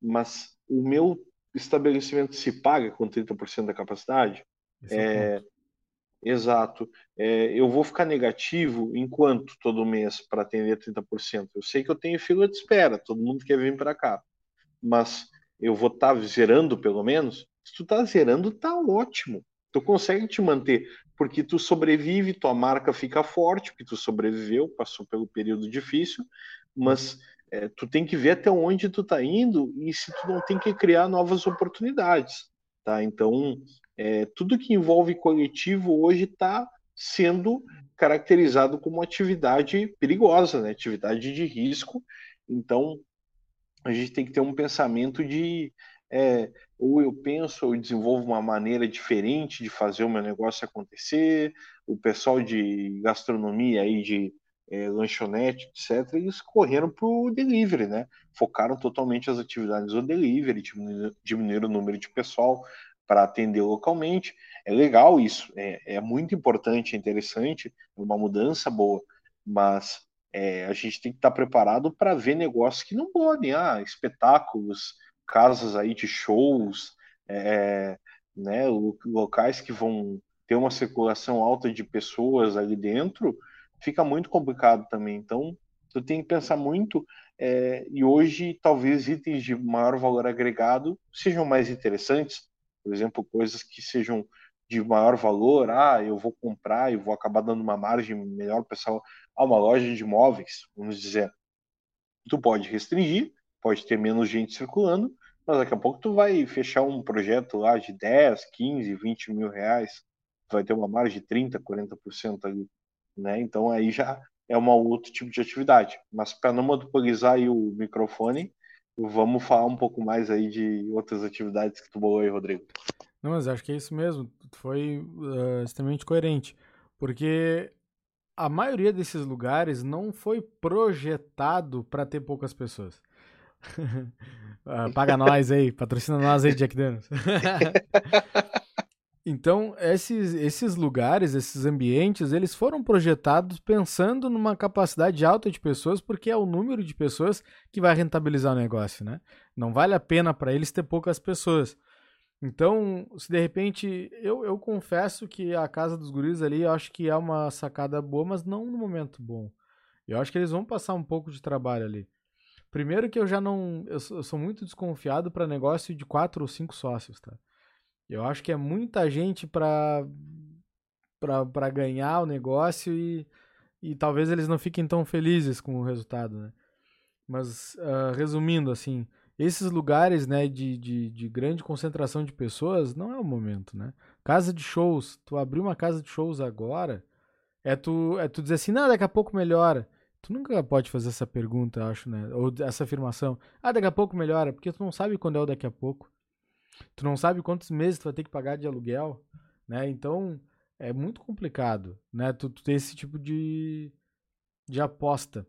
mas o meu estabelecimento se paga com 30% da capacidade? É, é exato. É, eu vou ficar negativo enquanto todo mês para atender 30%. Eu sei que eu tenho fila de espera, todo mundo quer vir para cá. Mas eu vou estar tá zerando pelo menos? Se tu está zerando, tá ótimo. Tu consegue te manter, porque tu sobrevive, tua marca fica forte, porque tu sobreviveu, passou pelo período difícil, mas é, tu tem que ver até onde tu tá indo e se tu não tem que criar novas oportunidades, tá? Então, é, tudo que envolve coletivo hoje está sendo caracterizado como atividade perigosa, né? Atividade de risco. Então, a gente tem que ter um pensamento de é, ou eu penso ou desenvolvo uma maneira diferente de fazer o meu negócio acontecer. O pessoal de gastronomia aí de é, lanchonete, etc., eles correram para o delivery, né? Focaram totalmente as atividades do delivery, diminuíram, diminuíram o número de pessoal para atender localmente. É legal isso, é, é muito importante, é interessante, é uma mudança boa, mas é, a gente tem que estar tá preparado para ver negócios que não podem, ah, espetáculos, casas aí de shows, é, né, locais que vão ter uma circulação alta de pessoas ali dentro, fica muito complicado também. Então, tu tem que pensar muito, é, e hoje talvez itens de maior valor agregado sejam mais interessantes, por exemplo, coisas que sejam de maior valor, ah, eu vou comprar e vou acabar dando uma margem melhor pessoal, ah, uma loja de imóveis, vamos dizer. Tu pode restringir, pode ter menos gente circulando, mas daqui a pouco tu vai fechar um projeto lá de 10, 15, 20 mil reais, vai ter uma margem de 30, 40% ali, né? Então aí já é um outro tipo de atividade. Mas para não monopolizar aí o microfone, vamos falar um pouco mais aí de outras atividades que tu bolou aí, Rodrigo. Não, mas acho que é isso mesmo. Foi uh, extremamente coerente. Porque a maioria desses lugares não foi projetado para ter poucas pessoas. uh, <laughs> paga nós aí, patrocina nós aí, Jack Daniels. <laughs> então, esses, esses lugares, esses ambientes, eles foram projetados pensando numa capacidade alta de pessoas, porque é o número de pessoas que vai rentabilizar o negócio, né? Não vale a pena para eles ter poucas pessoas. Então, se de repente, eu, eu confesso que a casa dos guris ali, eu acho que é uma sacada boa, mas não no momento bom. Eu acho que eles vão passar um pouco de trabalho ali. Primeiro que eu já não, eu sou, eu sou muito desconfiado para negócio de quatro ou cinco sócios, tá? Eu acho que é muita gente para para ganhar o negócio e, e talvez eles não fiquem tão felizes com o resultado, né? Mas, uh, resumindo, assim, esses lugares, né, de, de, de, grande concentração de pessoas, não é o momento, né? Casa de shows, tu abrir uma casa de shows agora, é tu, é tu dizer assim, não, daqui a pouco melhora. Tu nunca pode fazer essa pergunta, acho, né? Ou essa afirmação. Ah, daqui a pouco melhora, porque tu não sabe quando é o daqui a pouco. Tu não sabe quantos meses tu vai ter que pagar de aluguel, né? Então, é muito complicado, né? Tu, tu ter esse tipo de, de aposta.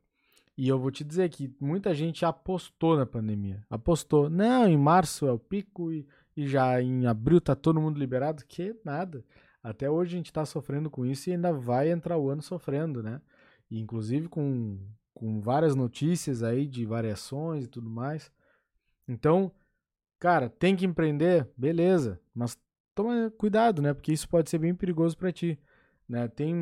E eu vou te dizer que muita gente apostou na pandemia. Apostou. Não, em março é o pico e, e já em abril tá todo mundo liberado. Que nada. Até hoje a gente está sofrendo com isso e ainda vai entrar o ano sofrendo, né? E, inclusive com, com várias notícias aí de variações e tudo mais. Então, cara, tem que empreender? Beleza. Mas toma cuidado, né? Porque isso pode ser bem perigoso para ti. Né? Tem,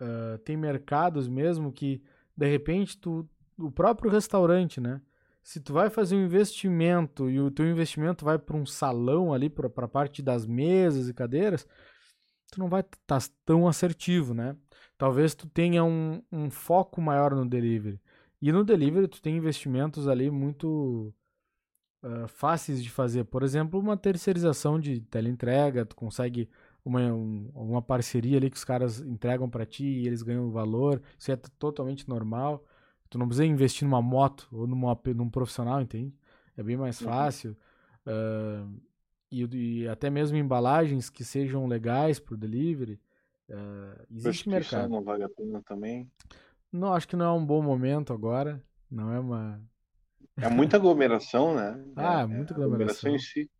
uh, tem mercados mesmo que de repente tu o próprio restaurante, né? Se tu vai fazer um investimento e o teu investimento vai para um salão ali para a parte das mesas e cadeiras, tu não vai estar tá tão assertivo, né? Talvez tu tenha um, um foco maior no delivery. E no delivery tu tem investimentos ali muito uh, fáceis de fazer. Por exemplo, uma terceirização de teleentrega, tu consegue uma, um, uma parceria ali que os caras entregam para ti e eles ganham valor. Isso é totalmente normal. Tu não precisa investir numa moto ou numa, num profissional, entende? É bem mais uhum. fácil. Uhum. Uh, e, e, até mesmo embalagens que sejam legais para o delivery. Uh, existe mercado. Não vale a pena também. Não, acho que não é um bom momento agora. Não é uma. É muita aglomeração, né? ah, é, muita aglomeração. aglomeração em si.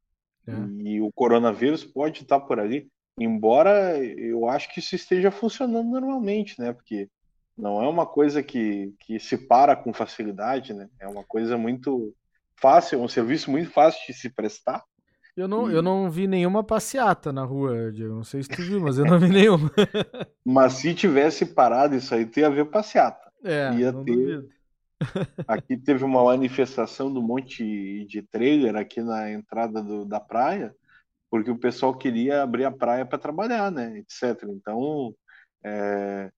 É. E o coronavírus pode estar por ali. Embora eu acho que isso esteja funcionando normalmente, né? Porque não é uma coisa que, que se para com facilidade, né? É uma coisa muito fácil, um serviço muito fácil de se prestar. Eu não, e... eu não vi nenhuma passeata na rua, Diego. Não sei se tu viu, mas eu não vi <laughs> nenhuma. mas se tivesse parado isso aí, ia ver passeata. É, ia não ter. Duvido. Aqui teve uma manifestação do monte de trailer aqui na entrada do, da praia porque o pessoal queria abrir a praia para trabalhar, né, etc. Então, é,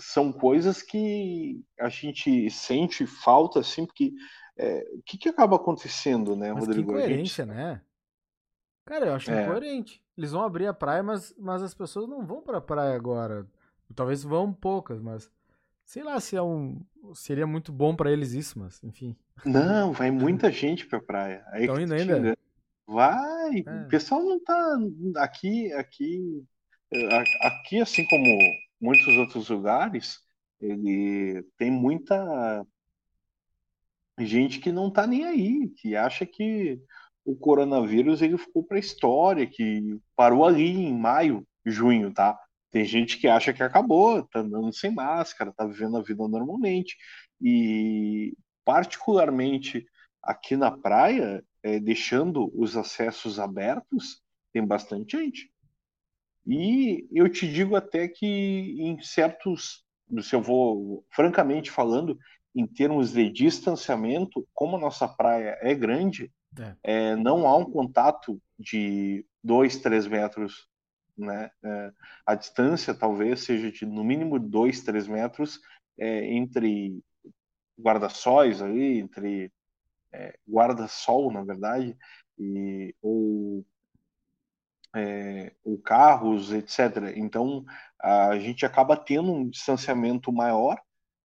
são coisas que a gente sente falta, assim, porque é, o que, que acaba acontecendo, né, mas Rodrigo? Que incoerência, gente... né? Cara, eu acho é. incoerente. Eles vão abrir a praia, mas, mas as pessoas não vão para a praia agora. Talvez vão poucas, mas sei lá se é um seria muito bom para eles isso, mas enfim. Não, vai <laughs> muita gente para a praia. Aí Estão indo ainda. Vai, é. o pessoal não tá aqui, aqui, aqui assim como muitos outros lugares, ele tem muita gente que não tá nem aí, que acha que o coronavírus ele ficou para a história, que parou ali em maio, junho, tá? Tem gente que acha que acabou, tá andando sem máscara, tá vivendo a vida normalmente. E particularmente aqui na praia, é, deixando os acessos abertos, tem bastante gente. E eu te digo até que em certos, se eu vou francamente falando, em termos de distanciamento, como a nossa praia é grande, é. É, não há um contato de dois, três metros, né? É, a distância talvez seja de no mínimo dois, três metros é, entre guarda-sóis ali, entre é, guarda-sol, na verdade, e, ou, é, ou carros, etc. Então, a gente acaba tendo um distanciamento maior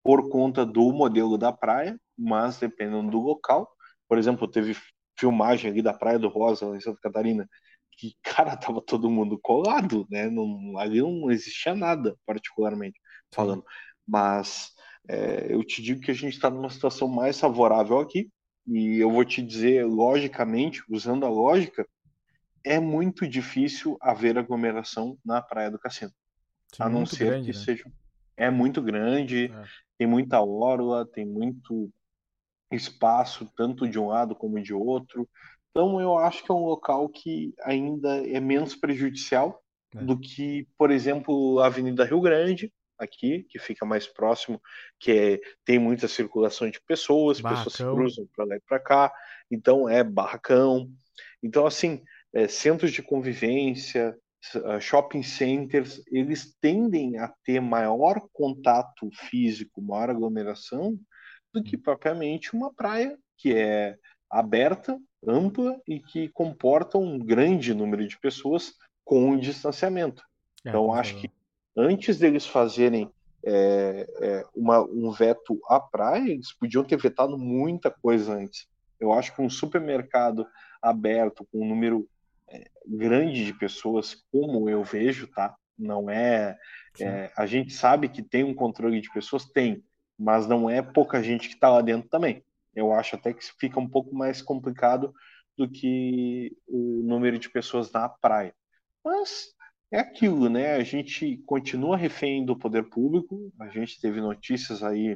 por conta do modelo da praia, mas dependendo do local. Por exemplo, teve filmagem ali da Praia do Rosa, em Santa Catarina, que, cara, tava todo mundo colado, né? Não, ali não existia nada, particularmente falando. Mas é, eu te digo que a gente está numa situação mais favorável aqui, e eu vou te dizer, logicamente, usando a lógica, é muito difícil haver aglomeração na Praia do Cassino. Sim, a não ser grande, que né? seja. É muito grande, é. tem muita orla, tem muito espaço, tanto de um lado como de outro. Então, eu acho que é um local que ainda é menos prejudicial é. do que, por exemplo, a Avenida Rio Grande, aqui, que fica mais próximo, que é, tem muita circulação de pessoas, barracão. pessoas cruzam para lá e para cá, então é barracão. Então, assim, é, centros de convivência, ah, shopping centers, eles tendem a ter maior contato físico, maior aglomeração, do que propriamente uma praia que é aberta, ampla e que comporta um grande número de pessoas com distanciamento. É, então, acho que antes deles fazerem é, é, uma, um veto à praia, eles podiam ter vetado muita coisa antes. Eu acho que um supermercado aberto com um número é, grande de pessoas, como eu vejo, tá? Não é, é, A gente sabe que tem um controle de pessoas, tem, mas não é pouca gente que está lá dentro também. Eu acho até que fica um pouco mais complicado do que o número de pessoas na praia. Mas é aquilo, né? A gente continua refém do poder público. A gente teve notícias aí.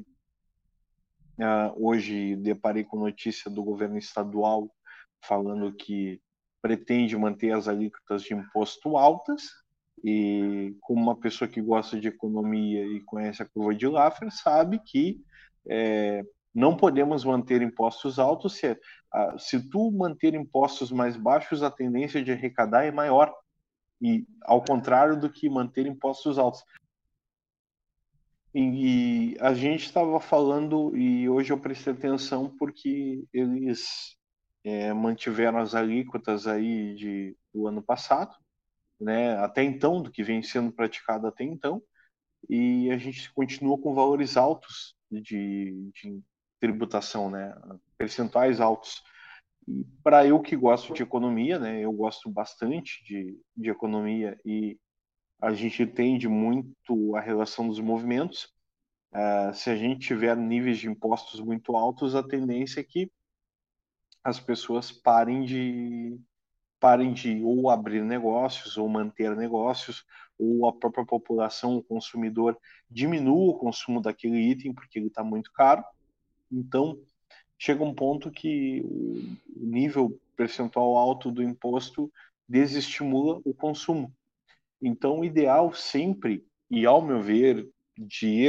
Uh, hoje deparei com notícia do governo estadual falando que pretende manter as alíquotas de imposto altas. E como uma pessoa que gosta de economia e conhece a curva de Laffer, sabe que é, não podemos manter impostos altos se, uh, se tu manter impostos mais baixos, a tendência de arrecadar é maior. E ao contrário do que manter impostos altos. E, a gente estava falando, e hoje eu prestei atenção porque eles é, mantiveram as alíquotas aí de, do ano passado, né, até então, do que vem sendo praticado até então, e a gente continua com valores altos de, de tributação, né, percentuais altos para eu que gosto de economia, né, eu gosto bastante de, de economia e a gente entende muito a relação dos movimentos. Uh, se a gente tiver níveis de impostos muito altos, a tendência é que as pessoas parem de parem de ou abrir negócios ou manter negócios ou a própria população, o consumidor diminua o consumo daquele item porque ele está muito caro. Então chega um ponto que o nível percentual alto do imposto desestimula o consumo. Então, o ideal sempre, e ao meu ver, de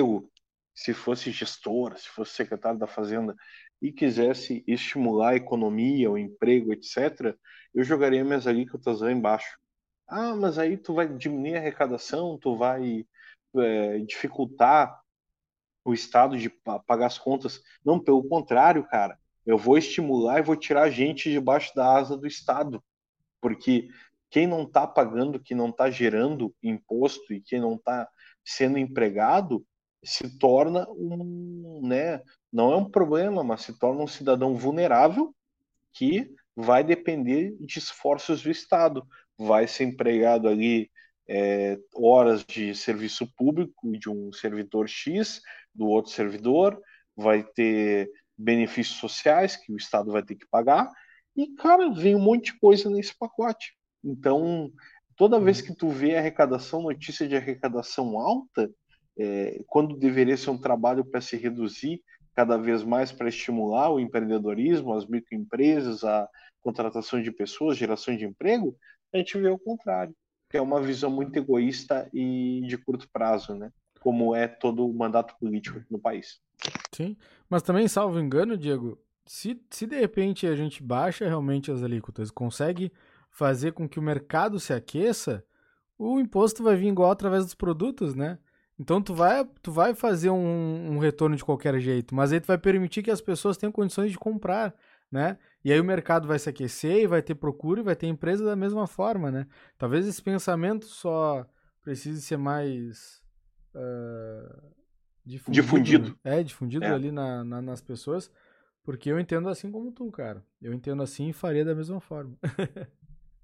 se fosse gestor, se fosse secretário da Fazenda e quisesse estimular a economia, o emprego, etc., eu jogaria minhas alíquotas lá embaixo. Ah, mas aí tu vai diminuir a arrecadação, tu vai é, dificultar o Estado de pagar as contas. Não, pelo contrário, cara. Eu vou estimular e vou tirar gente debaixo da asa do Estado. Porque quem não está pagando, quem não está gerando imposto e quem não está sendo empregado, se torna um, né, não é um problema, mas se torna um cidadão vulnerável que vai depender de esforços do Estado. Vai ser empregado ali é, horas de serviço público de um servidor X, do outro servidor, vai ter benefícios sociais que o Estado vai ter que pagar, e, cara, vem um monte de coisa nesse pacote. Então, toda vez que tu vê arrecadação, notícia de arrecadação alta, é, quando deveria ser um trabalho para se reduzir cada vez mais para estimular o empreendedorismo, as microempresas, a contratação de pessoas, geração de emprego, a gente vê o contrário, que é uma visão muito egoísta e de curto prazo, né? Como é todo o mandato político no país. Sim, mas também, salvo engano, Diego, se, se de repente a gente baixa realmente as alíquotas, consegue fazer com que o mercado se aqueça, o imposto vai vir igual através dos produtos, né? Então tu vai, tu vai fazer um, um retorno de qualquer jeito, mas aí tu vai permitir que as pessoas tenham condições de comprar, né? E aí o mercado vai se aquecer e vai ter procura e vai ter empresa da mesma forma, né? Talvez esse pensamento só precise ser mais uh, difundido. Difundido. É, difundido é. ali na, na, nas pessoas, porque eu entendo assim como tu, cara. Eu entendo assim e faria da mesma forma. <laughs>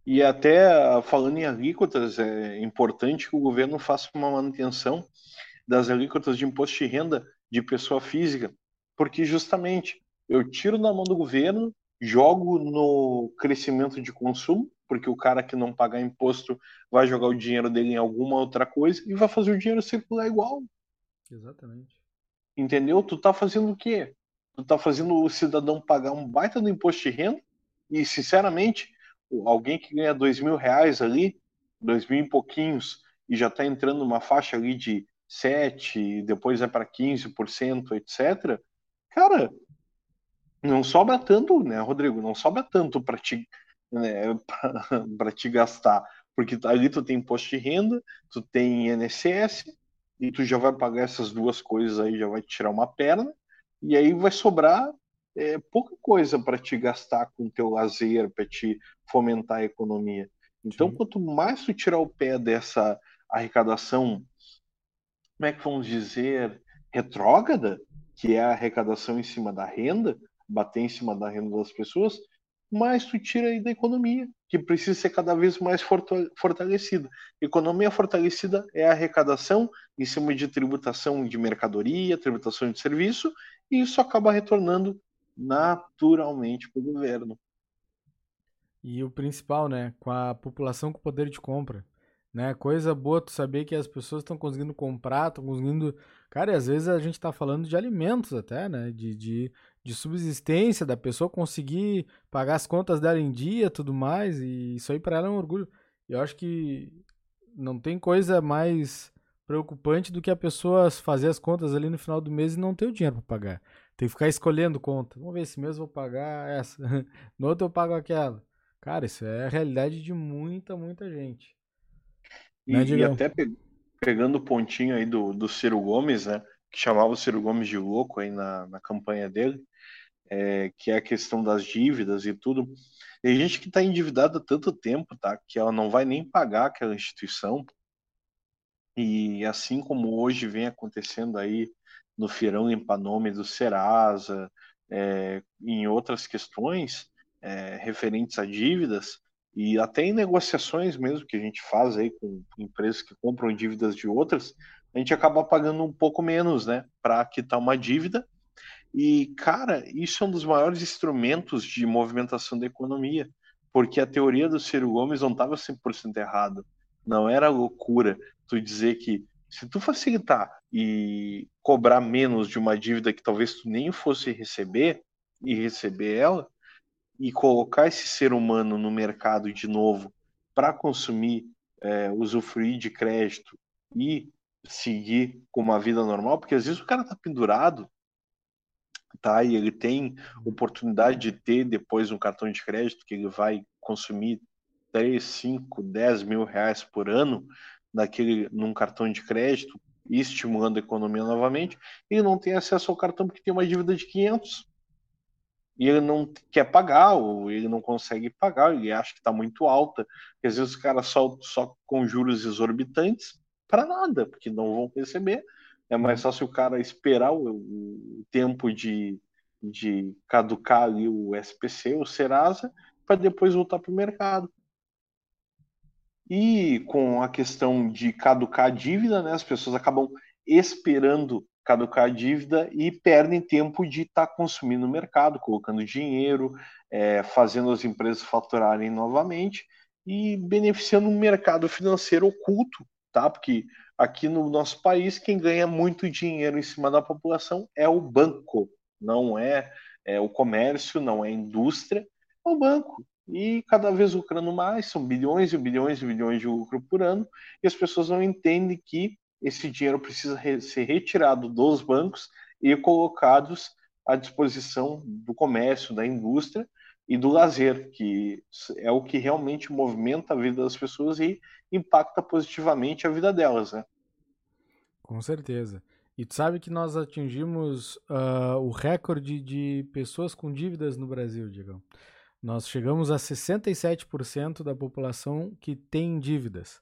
e até falando em alíquotas, é importante que o governo faça uma manutenção das alíquotas de imposto de renda de pessoa física, porque justamente eu tiro na mão do governo, jogo no crescimento de consumo, porque o cara que não pagar imposto vai jogar o dinheiro dele em alguma outra coisa e vai fazer o dinheiro circular igual. Exatamente. Entendeu? Tu tá fazendo o quê? Tu tá fazendo o cidadão pagar um baita do imposto de renda e, sinceramente, alguém que ganha dois mil reais ali, dois mil e pouquinhos, e já tá entrando numa faixa ali de 7, depois é para 15%, etc. Cara, não sobra tanto, né, Rodrigo? Não sobra tanto para te, né, <laughs> para te gastar, porque ali tu tem imposto de renda, tu tem INSS, e tu já vai pagar essas duas coisas aí, já vai te tirar uma perna, e aí vai sobrar é, pouca coisa para te gastar com o teu lazer, para te fomentar a economia. Então, Sim. quanto mais tu tirar o pé dessa arrecadação, como é que vamos dizer, retrógrada, que é a arrecadação em cima da renda, bater em cima da renda das pessoas, mais tu tira aí da economia, que precisa ser cada vez mais fortalecida. Economia fortalecida é a arrecadação em cima de tributação de mercadoria, tributação de serviço, e isso acaba retornando naturalmente para o governo. E o principal, né, com a população com poder de compra né? Coisa boa tu saber que as pessoas estão conseguindo comprar, estão conseguindo. Cara, e às vezes a gente está falando de alimentos até, né? De, de, de subsistência, da pessoa conseguir pagar as contas dela em dia tudo mais. E isso aí para ela é um orgulho. Eu acho que não tem coisa mais preocupante do que a pessoa fazer as contas ali no final do mês e não ter o dinheiro para pagar. Tem que ficar escolhendo conta. Vamos ver, esse mês eu vou pagar essa. <laughs> No outro eu pago aquela. Cara, isso é a realidade de muita, muita gente. E, né, e até pe pegando o pontinho aí do, do Ciro Gomes, né? Que chamava o Ciro Gomes de louco aí na, na campanha dele, é, que é a questão das dívidas e tudo. Tem gente que está endividada há tanto tempo, tá? Que ela não vai nem pagar aquela instituição. E assim como hoje vem acontecendo aí no Feirão Limpa Nome do Serasa, é, em outras questões é, referentes a dívidas, e até em negociações mesmo que a gente faz aí com empresas que compram dívidas de outras, a gente acaba pagando um pouco menos, né, para quitar uma dívida. E, cara, isso é um dos maiores instrumentos de movimentação da economia, porque a teoria do Ciro Gomes não estava 100% errado. Não era loucura tu dizer que se tu facilitar e cobrar menos de uma dívida que talvez tu nem fosse receber e receber ela, e colocar esse ser humano no mercado de novo para consumir, é, usufruir de crédito e seguir com uma vida normal, porque às vezes o cara tá pendurado, tá? E ele tem oportunidade de ter depois um cartão de crédito que ele vai consumir 3, 5, 10 mil reais por ano naquele, num cartão de crédito, estimulando a economia novamente, e não tem acesso ao cartão porque tem uma dívida de 500 e ele não quer pagar, ou ele não consegue pagar, ele acha que está muito alta, às vezes os caras só, só com juros exorbitantes para nada, porque não vão receber. É mais fácil o cara esperar o, o tempo de, de caducar ali o SPC, o Serasa, para depois voltar para o mercado. E com a questão de caducar a dívida, né, as pessoas acabam esperando caducar a dívida e perdem tempo de estar tá consumindo o mercado, colocando dinheiro, é, fazendo as empresas faturarem novamente e beneficiando um mercado financeiro oculto, tá? Porque aqui no nosso país quem ganha muito dinheiro em cima da população é o banco, não é, é o comércio, não é a indústria, é o banco. E cada vez lucrando mais, são bilhões e bilhões e bilhões de lucro por ano, e as pessoas não entendem que esse dinheiro precisa re ser retirado dos bancos e colocados à disposição do comércio, da indústria e do lazer, que é o que realmente movimenta a vida das pessoas e impacta positivamente a vida delas, né? Com certeza. E tu sabe que nós atingimos uh, o recorde de pessoas com dívidas no Brasil, Diego. Nós chegamos a 67% da população que tem dívidas.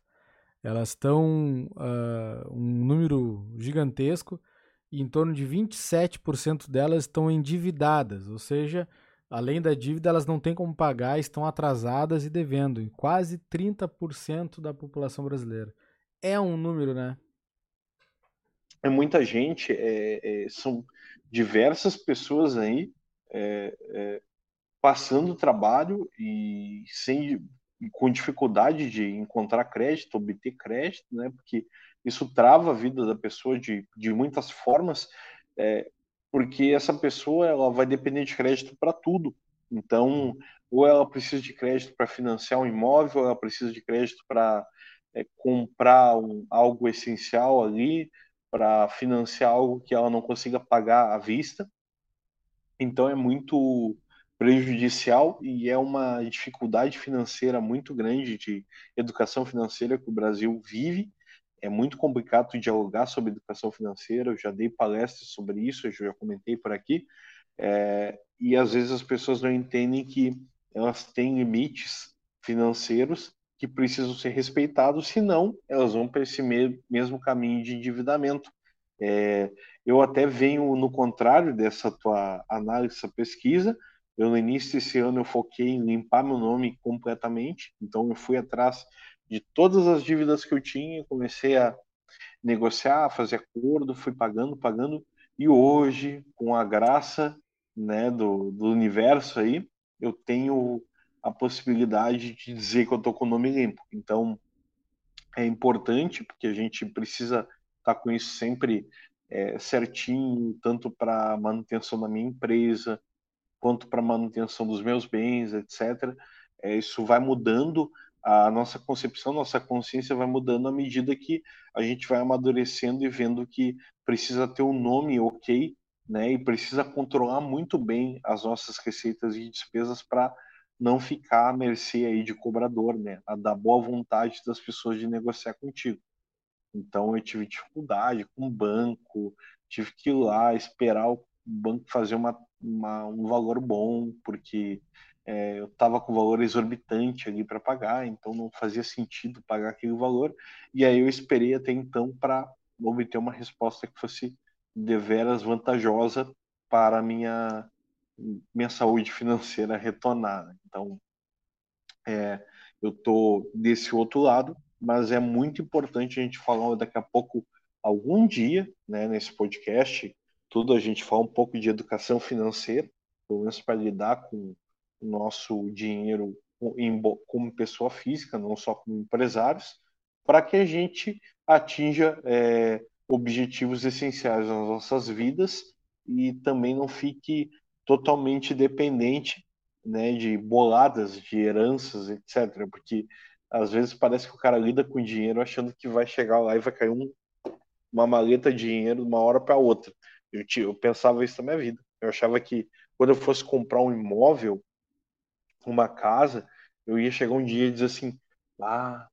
Elas estão uh, um número gigantesco e em torno de 27% delas estão endividadas, ou seja, além da dívida, elas não têm como pagar, estão atrasadas e devendo, em quase 30% da população brasileira. É um número, né? É muita gente, é, é, são diversas pessoas aí é, é passando trabalho e sem com dificuldade de encontrar crédito, obter crédito, né? Porque isso trava a vida da pessoa de, de muitas formas, é, porque essa pessoa ela vai depender de crédito para tudo. Então, ou ela precisa de crédito para financiar um imóvel, ou ela precisa de crédito para é, comprar um, algo essencial ali, para financiar algo que ela não consiga pagar à vista. Então, é muito prejudicial e é uma dificuldade financeira muito grande de educação financeira que o Brasil vive. É muito complicado dialogar sobre educação financeira. Eu já dei palestras sobre isso, eu já comentei por aqui. É, e às vezes as pessoas não entendem que elas têm limites financeiros que precisam ser respeitados, senão elas vão para esse mesmo caminho de endividamento. É, eu até venho no contrário dessa tua análise, essa pesquisa, eu, no início desse ano, eu foquei em limpar meu nome completamente. Então, eu fui atrás de todas as dívidas que eu tinha, comecei a negociar, fazer acordo, fui pagando, pagando. E hoje, com a graça né, do, do universo aí, eu tenho a possibilidade de dizer que eu estou com o nome limpo. Então, é importante, porque a gente precisa estar tá com isso sempre é, certinho, tanto para manutenção da minha empresa, quanto para manutenção dos meus bens, etc. É, isso vai mudando a nossa concepção, nossa consciência vai mudando à medida que a gente vai amadurecendo e vendo que precisa ter um nome ok, né? E precisa controlar muito bem as nossas receitas e despesas para não ficar à mercê aí de cobrador, né? A da boa vontade das pessoas de negociar contigo. Então eu tive dificuldade com o banco, tive que ir lá esperar o banco fazer uma uma, um valor bom, porque é, eu estava com valor exorbitante ali para pagar, então não fazia sentido pagar aquele valor. E aí eu esperei até então para obter uma resposta que fosse deveras vantajosa para minha, minha saúde financeira retornar. Né? Então, é, eu estou desse outro lado, mas é muito importante a gente falar daqui a pouco, algum dia, né, nesse podcast, tudo a gente fala um pouco de educação financeira, pelo menos para lidar com nosso dinheiro como pessoa física, não só como empresários, para que a gente atinja é, objetivos essenciais nas nossas vidas e também não fique totalmente dependente né, de boladas, de heranças, etc. Porque às vezes parece que o cara lida com dinheiro achando que vai chegar lá e vai cair um, uma maleta de dinheiro de uma hora para outra. Eu, eu pensava isso na minha vida. Eu achava que quando eu fosse comprar um imóvel, uma casa, eu ia chegar um dia e dizer assim: ah,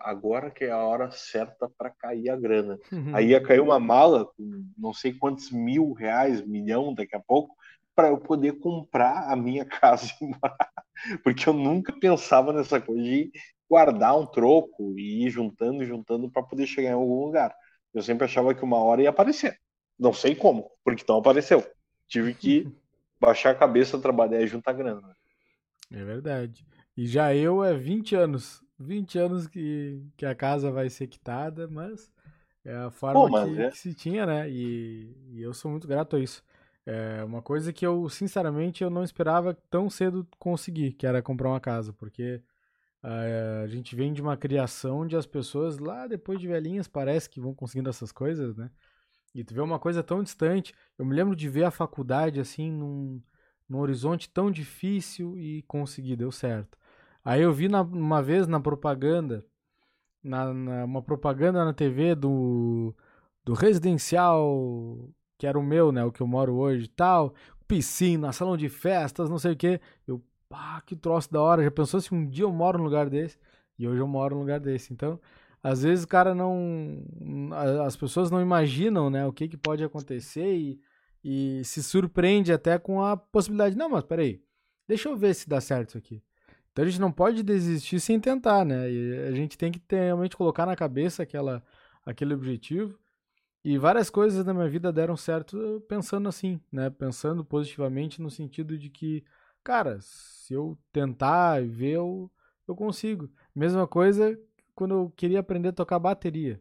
agora que é a hora certa para cair a grana. Uhum. Aí ia cair uma mala com não sei quantos mil reais, milhão daqui a pouco, para eu poder comprar a minha <laughs> casa e morar. Porque eu nunca pensava nessa coisa de guardar um troco e ir juntando e juntando para poder chegar em algum lugar. Eu sempre achava que uma hora ia aparecer. Não sei como, porque não apareceu. Tive que <laughs> baixar a cabeça, trabalhar e juntar grana. É verdade. E já eu é 20 anos. 20 anos que, que a casa vai ser quitada, mas é a forma Pô, que, é. que, se tinha, né? E, e, eu sou muito grato a isso. É uma coisa que eu, sinceramente, eu não esperava tão cedo conseguir, que era comprar uma casa, porque uh, a gente vem de uma criação onde as pessoas lá depois de velhinhas parece que vão conseguindo essas coisas, né? E tu vê uma coisa tão distante. Eu me lembro de ver a faculdade assim num, num horizonte tão difícil e conseguir, deu certo. Aí eu vi na, uma vez na propaganda, na, na, uma propaganda na TV do, do residencial, que era o meu, né? O que eu moro hoje tal. Piscina, salão de festas, não sei o que. Eu, pá, que troço da hora. Já pensou se um dia eu moro num lugar desse? E hoje eu moro num lugar desse. Então, às vezes o cara não. As pessoas não imaginam né, o que, que pode acontecer e, e se surpreende até com a possibilidade. Não, mas peraí, deixa eu ver se dá certo isso aqui. Então a gente não pode desistir sem tentar, né? E a gente tem que ter, realmente colocar na cabeça aquela, aquele objetivo. E várias coisas na minha vida deram certo pensando assim, né? Pensando positivamente no sentido de que, cara, se eu tentar e ver, eu, eu consigo. Mesma coisa quando eu queria aprender a tocar bateria.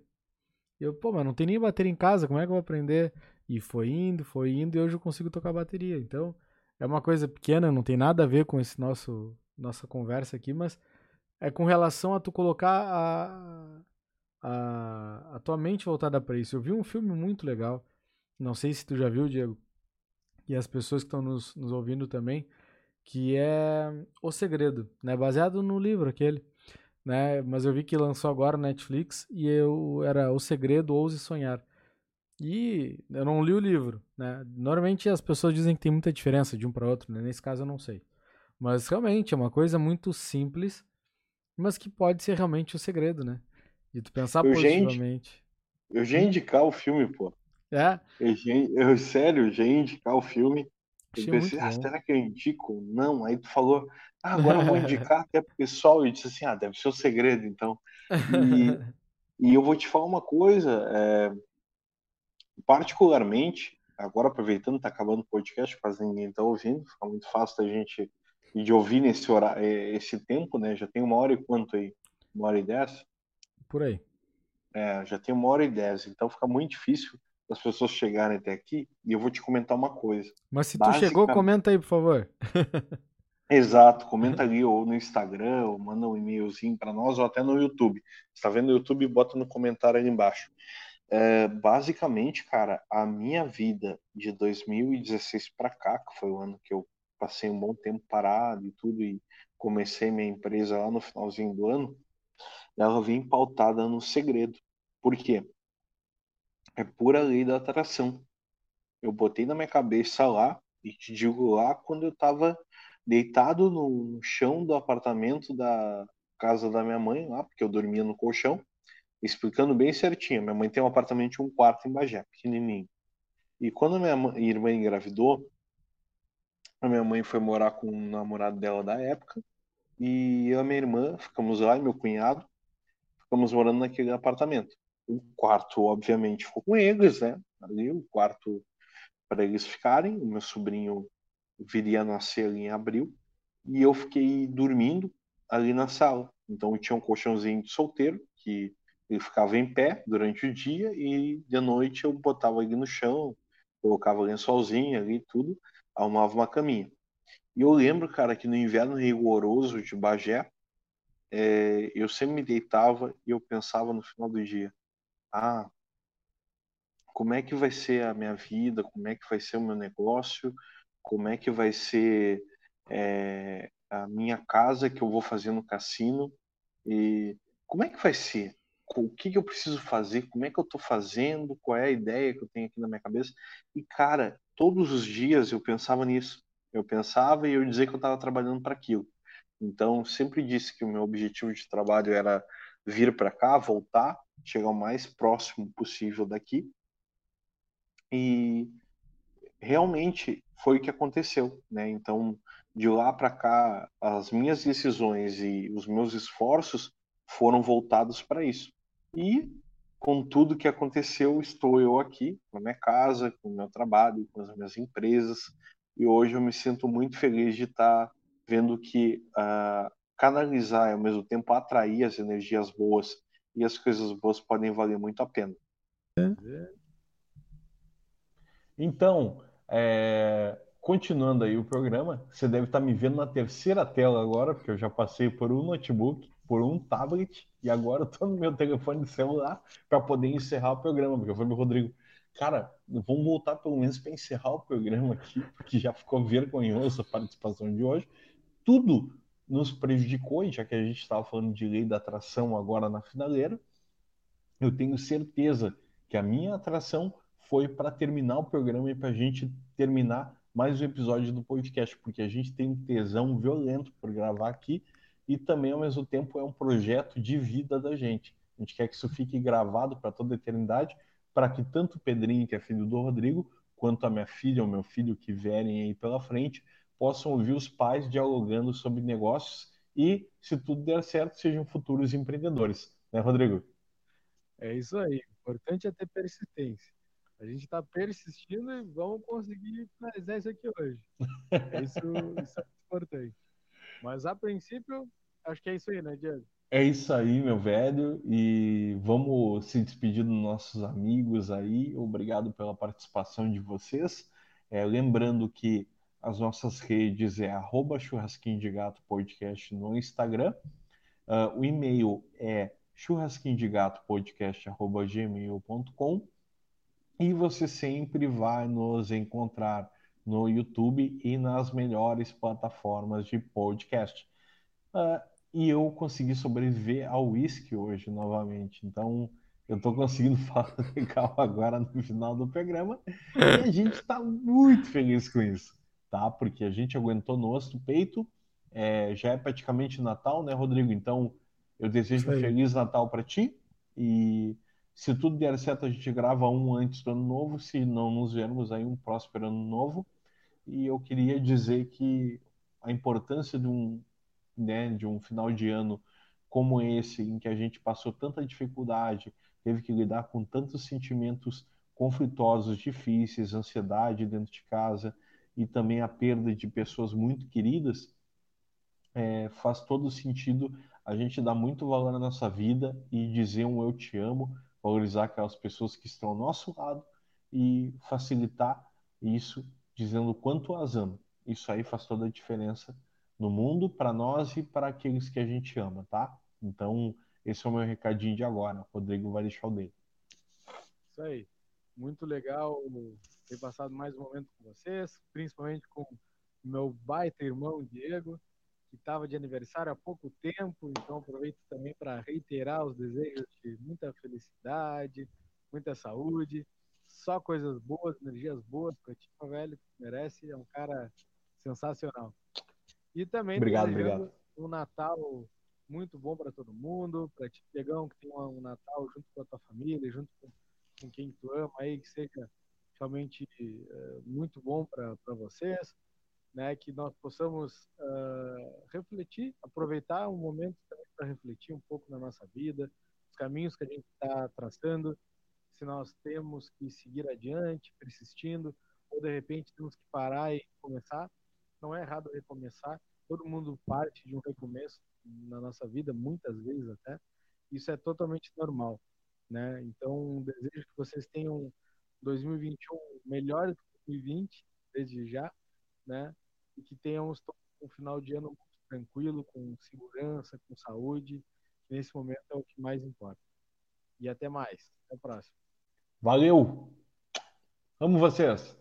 Eu, pô, mas não tem nem bateria em casa, como é que eu vou aprender? E foi indo, foi indo, e hoje eu consigo tocar bateria. Então, é uma coisa pequena, não tem nada a ver com esse nosso nossa conversa aqui, mas é com relação a tu colocar a, a, a tua mente voltada para isso. Eu vi um filme muito legal, não sei se tu já viu, Diego, e as pessoas que estão nos, nos ouvindo também, que é O Segredo, né? Baseado no livro aquele, né? Mas eu vi que lançou agora na Netflix e eu era O Segredo, Ouse Sonhar. E eu não li o livro, né? Normalmente as pessoas dizem que tem muita diferença de um para outro, né? Nesse caso eu não sei. Mas realmente é uma coisa muito simples, mas que pode ser realmente o segredo, né? De tu pensar eu positivamente. Já eu já indicar o filme, pô. É? Eu, já, eu sério, eu já indicar o filme. Eu pensei, ah, será que eu indico? Não, aí tu falou, ah, agora eu vou indicar até pro pessoal. E disse assim, ah, deve ser o segredo, então. E, <laughs> e eu vou te falar uma coisa, é, particularmente, agora aproveitando, tá acabando o podcast, quase ninguém tá ouvindo, fica muito fácil da gente de ouvir nesse horário, é, esse tempo, né? Já tem uma hora e quanto aí? Uma hora e dez? Por aí. É, já tem uma hora e dez, então fica muito difícil as pessoas chegarem até aqui e eu vou te comentar uma coisa. Mas se tu chegou, comenta aí, por favor. <laughs> Exato, comenta ali ou no Instagram, ou manda um e-mailzinho para nós, ou até no YouTube. Está vendo no YouTube? Bota no comentário ali embaixo. É, basicamente, cara, a minha vida de 2016 para cá, que foi o ano que eu passei um bom tempo parado e tudo, e comecei minha empresa lá no finalzinho do ano, ela vem pautada no segredo. Por quê? É pura lei da atração. Eu botei na minha cabeça lá, e te digo lá, quando eu estava deitado no chão do apartamento da casa da minha mãe, lá, porque eu dormia no colchão, explicando bem certinho. Minha mãe tem um apartamento de um quarto em Bagé, pequenininho. E quando minha irmã engravidou, a minha mãe foi morar com o namorado dela da época. E eu e minha irmã ficamos lá, e meu cunhado, ficamos morando naquele apartamento. O quarto, obviamente, ficou com eles, né? Ali, o quarto para eles ficarem. O meu sobrinho viria a nascer ali em abril. E eu fiquei dormindo ali na sala. Então tinha um colchãozinho de solteiro, que ele ficava em pé durante o dia, e de noite eu botava ali no chão, colocava lençolzinho ali tudo arrumava uma caminha. E eu lembro, cara, que no inverno rigoroso de Bagé, é, eu sempre me deitava e eu pensava no final do dia: ah, como é que vai ser a minha vida? Como é que vai ser o meu negócio? Como é que vai ser é, a minha casa que eu vou fazer no cassino? E como é que vai ser? O que, que eu preciso fazer, como é que eu estou fazendo, qual é a ideia que eu tenho aqui na minha cabeça. E, cara, todos os dias eu pensava nisso. Eu pensava e eu dizia que eu estava trabalhando para aquilo. Então, sempre disse que o meu objetivo de trabalho era vir para cá, voltar, chegar o mais próximo possível daqui. E realmente foi o que aconteceu, né? Então, de lá para cá, as minhas decisões e os meus esforços foram voltados para isso. E com tudo que aconteceu, estou eu aqui, na minha casa, com o meu trabalho, com as minhas empresas, e hoje eu me sinto muito feliz de estar vendo que uh, canalizar e ao mesmo tempo atrair as energias boas e as coisas boas podem valer muito a pena. Então, é, continuando aí o programa, você deve estar me vendo na terceira tela agora, porque eu já passei por um notebook, por um tablet e agora eu tô no meu telefone de celular para poder encerrar o programa, porque eu falei Rodrigo, cara, vamos voltar pelo menos para encerrar o programa aqui, porque já ficou vergonhoso a participação de hoje. Tudo nos prejudicou, já que a gente estava falando de lei da atração agora na finaleira. Eu tenho certeza que a minha atração foi para terminar o programa e para a gente terminar mais um episódio do podcast, porque a gente tem um tesão violento por gravar aqui e também, ao mesmo tempo, é um projeto de vida da gente. A gente quer que isso fique gravado para toda a eternidade, para que tanto o Pedrinho, que é filho do Rodrigo, quanto a minha filha ou meu filho que vierem aí pela frente, possam ouvir os pais dialogando sobre negócios e, se tudo der certo, sejam futuros empreendedores. Né, Rodrigo? É isso aí. O importante é ter persistência. A gente está persistindo e vamos conseguir finalizar isso aqui hoje. <laughs> Isso, isso é importante. Mas, a princípio, acho que é isso aí, né, Diego? É isso aí, meu velho. E vamos se despedir dos nossos amigos aí. Obrigado pela participação de vocês. É, lembrando que as nossas redes é arroba churrasquinho de gato podcast no Instagram. Uh, o e-mail é churrasquinho de gato podcast arroba gmail.com e você sempre vai nos encontrar no YouTube e nas melhores plataformas de podcast. Uh, e eu consegui sobreviver ao whisky hoje novamente. Então, eu estou conseguindo <laughs> falar legal agora no final do programa. E a gente está muito feliz com isso, tá? Porque a gente aguentou nosso peito. É, já é praticamente Natal, né, Rodrigo? Então, eu desejo um Feliz Natal para ti. E se tudo der certo, a gente grava um antes do ano novo. Se não nos vermos aí, um próspero ano novo. E eu queria dizer que a importância de um né, de um final de ano como esse, em que a gente passou tanta dificuldade, teve que lidar com tantos sentimentos conflitosos, difíceis, ansiedade dentro de casa e também a perda de pessoas muito queridas, é, faz todo sentido a gente dar muito valor na nossa vida e dizer um eu te amo, valorizar aquelas pessoas que estão ao nosso lado e facilitar isso dizendo o quanto as amo. Isso aí faz toda a diferença no mundo, para nós e para aqueles que a gente ama, tá? Então, esse é o meu recadinho de agora. O Rodrigo vai deixar o dele. Isso aí. Muito legal ter passado mais um momento com vocês, principalmente com meu baita irmão Diego, que estava de aniversário há pouco tempo, então aproveito também para reiterar os desejos de muita felicidade, muita saúde, só coisas boas, energias boas para ti, velho, merece, é um cara sensacional. E também obrigado, obrigado. um Natal muito bom para todo mundo, para ti, Pegão, que tenha um Natal junto com a tua família, junto com, com quem tu ama aí, que seja realmente uh, muito bom para vocês, né? Que nós possamos uh, refletir, aproveitar um momento também para refletir um pouco na nossa vida, os caminhos que a gente está traçando, se nós temos que seguir adiante, persistindo, ou de repente temos que parar e começar não é errado recomeçar. Todo mundo parte de um recomeço na nossa vida, muitas vezes até. Isso é totalmente normal, né? Então, desejo que vocês tenham 2021 melhor do que 2020, desde já, né? E que tenhamos um final de ano muito tranquilo, com segurança, com saúde. Nesse momento é o que mais importa. E até mais. Até o próximo. Valeu! Amo vocês!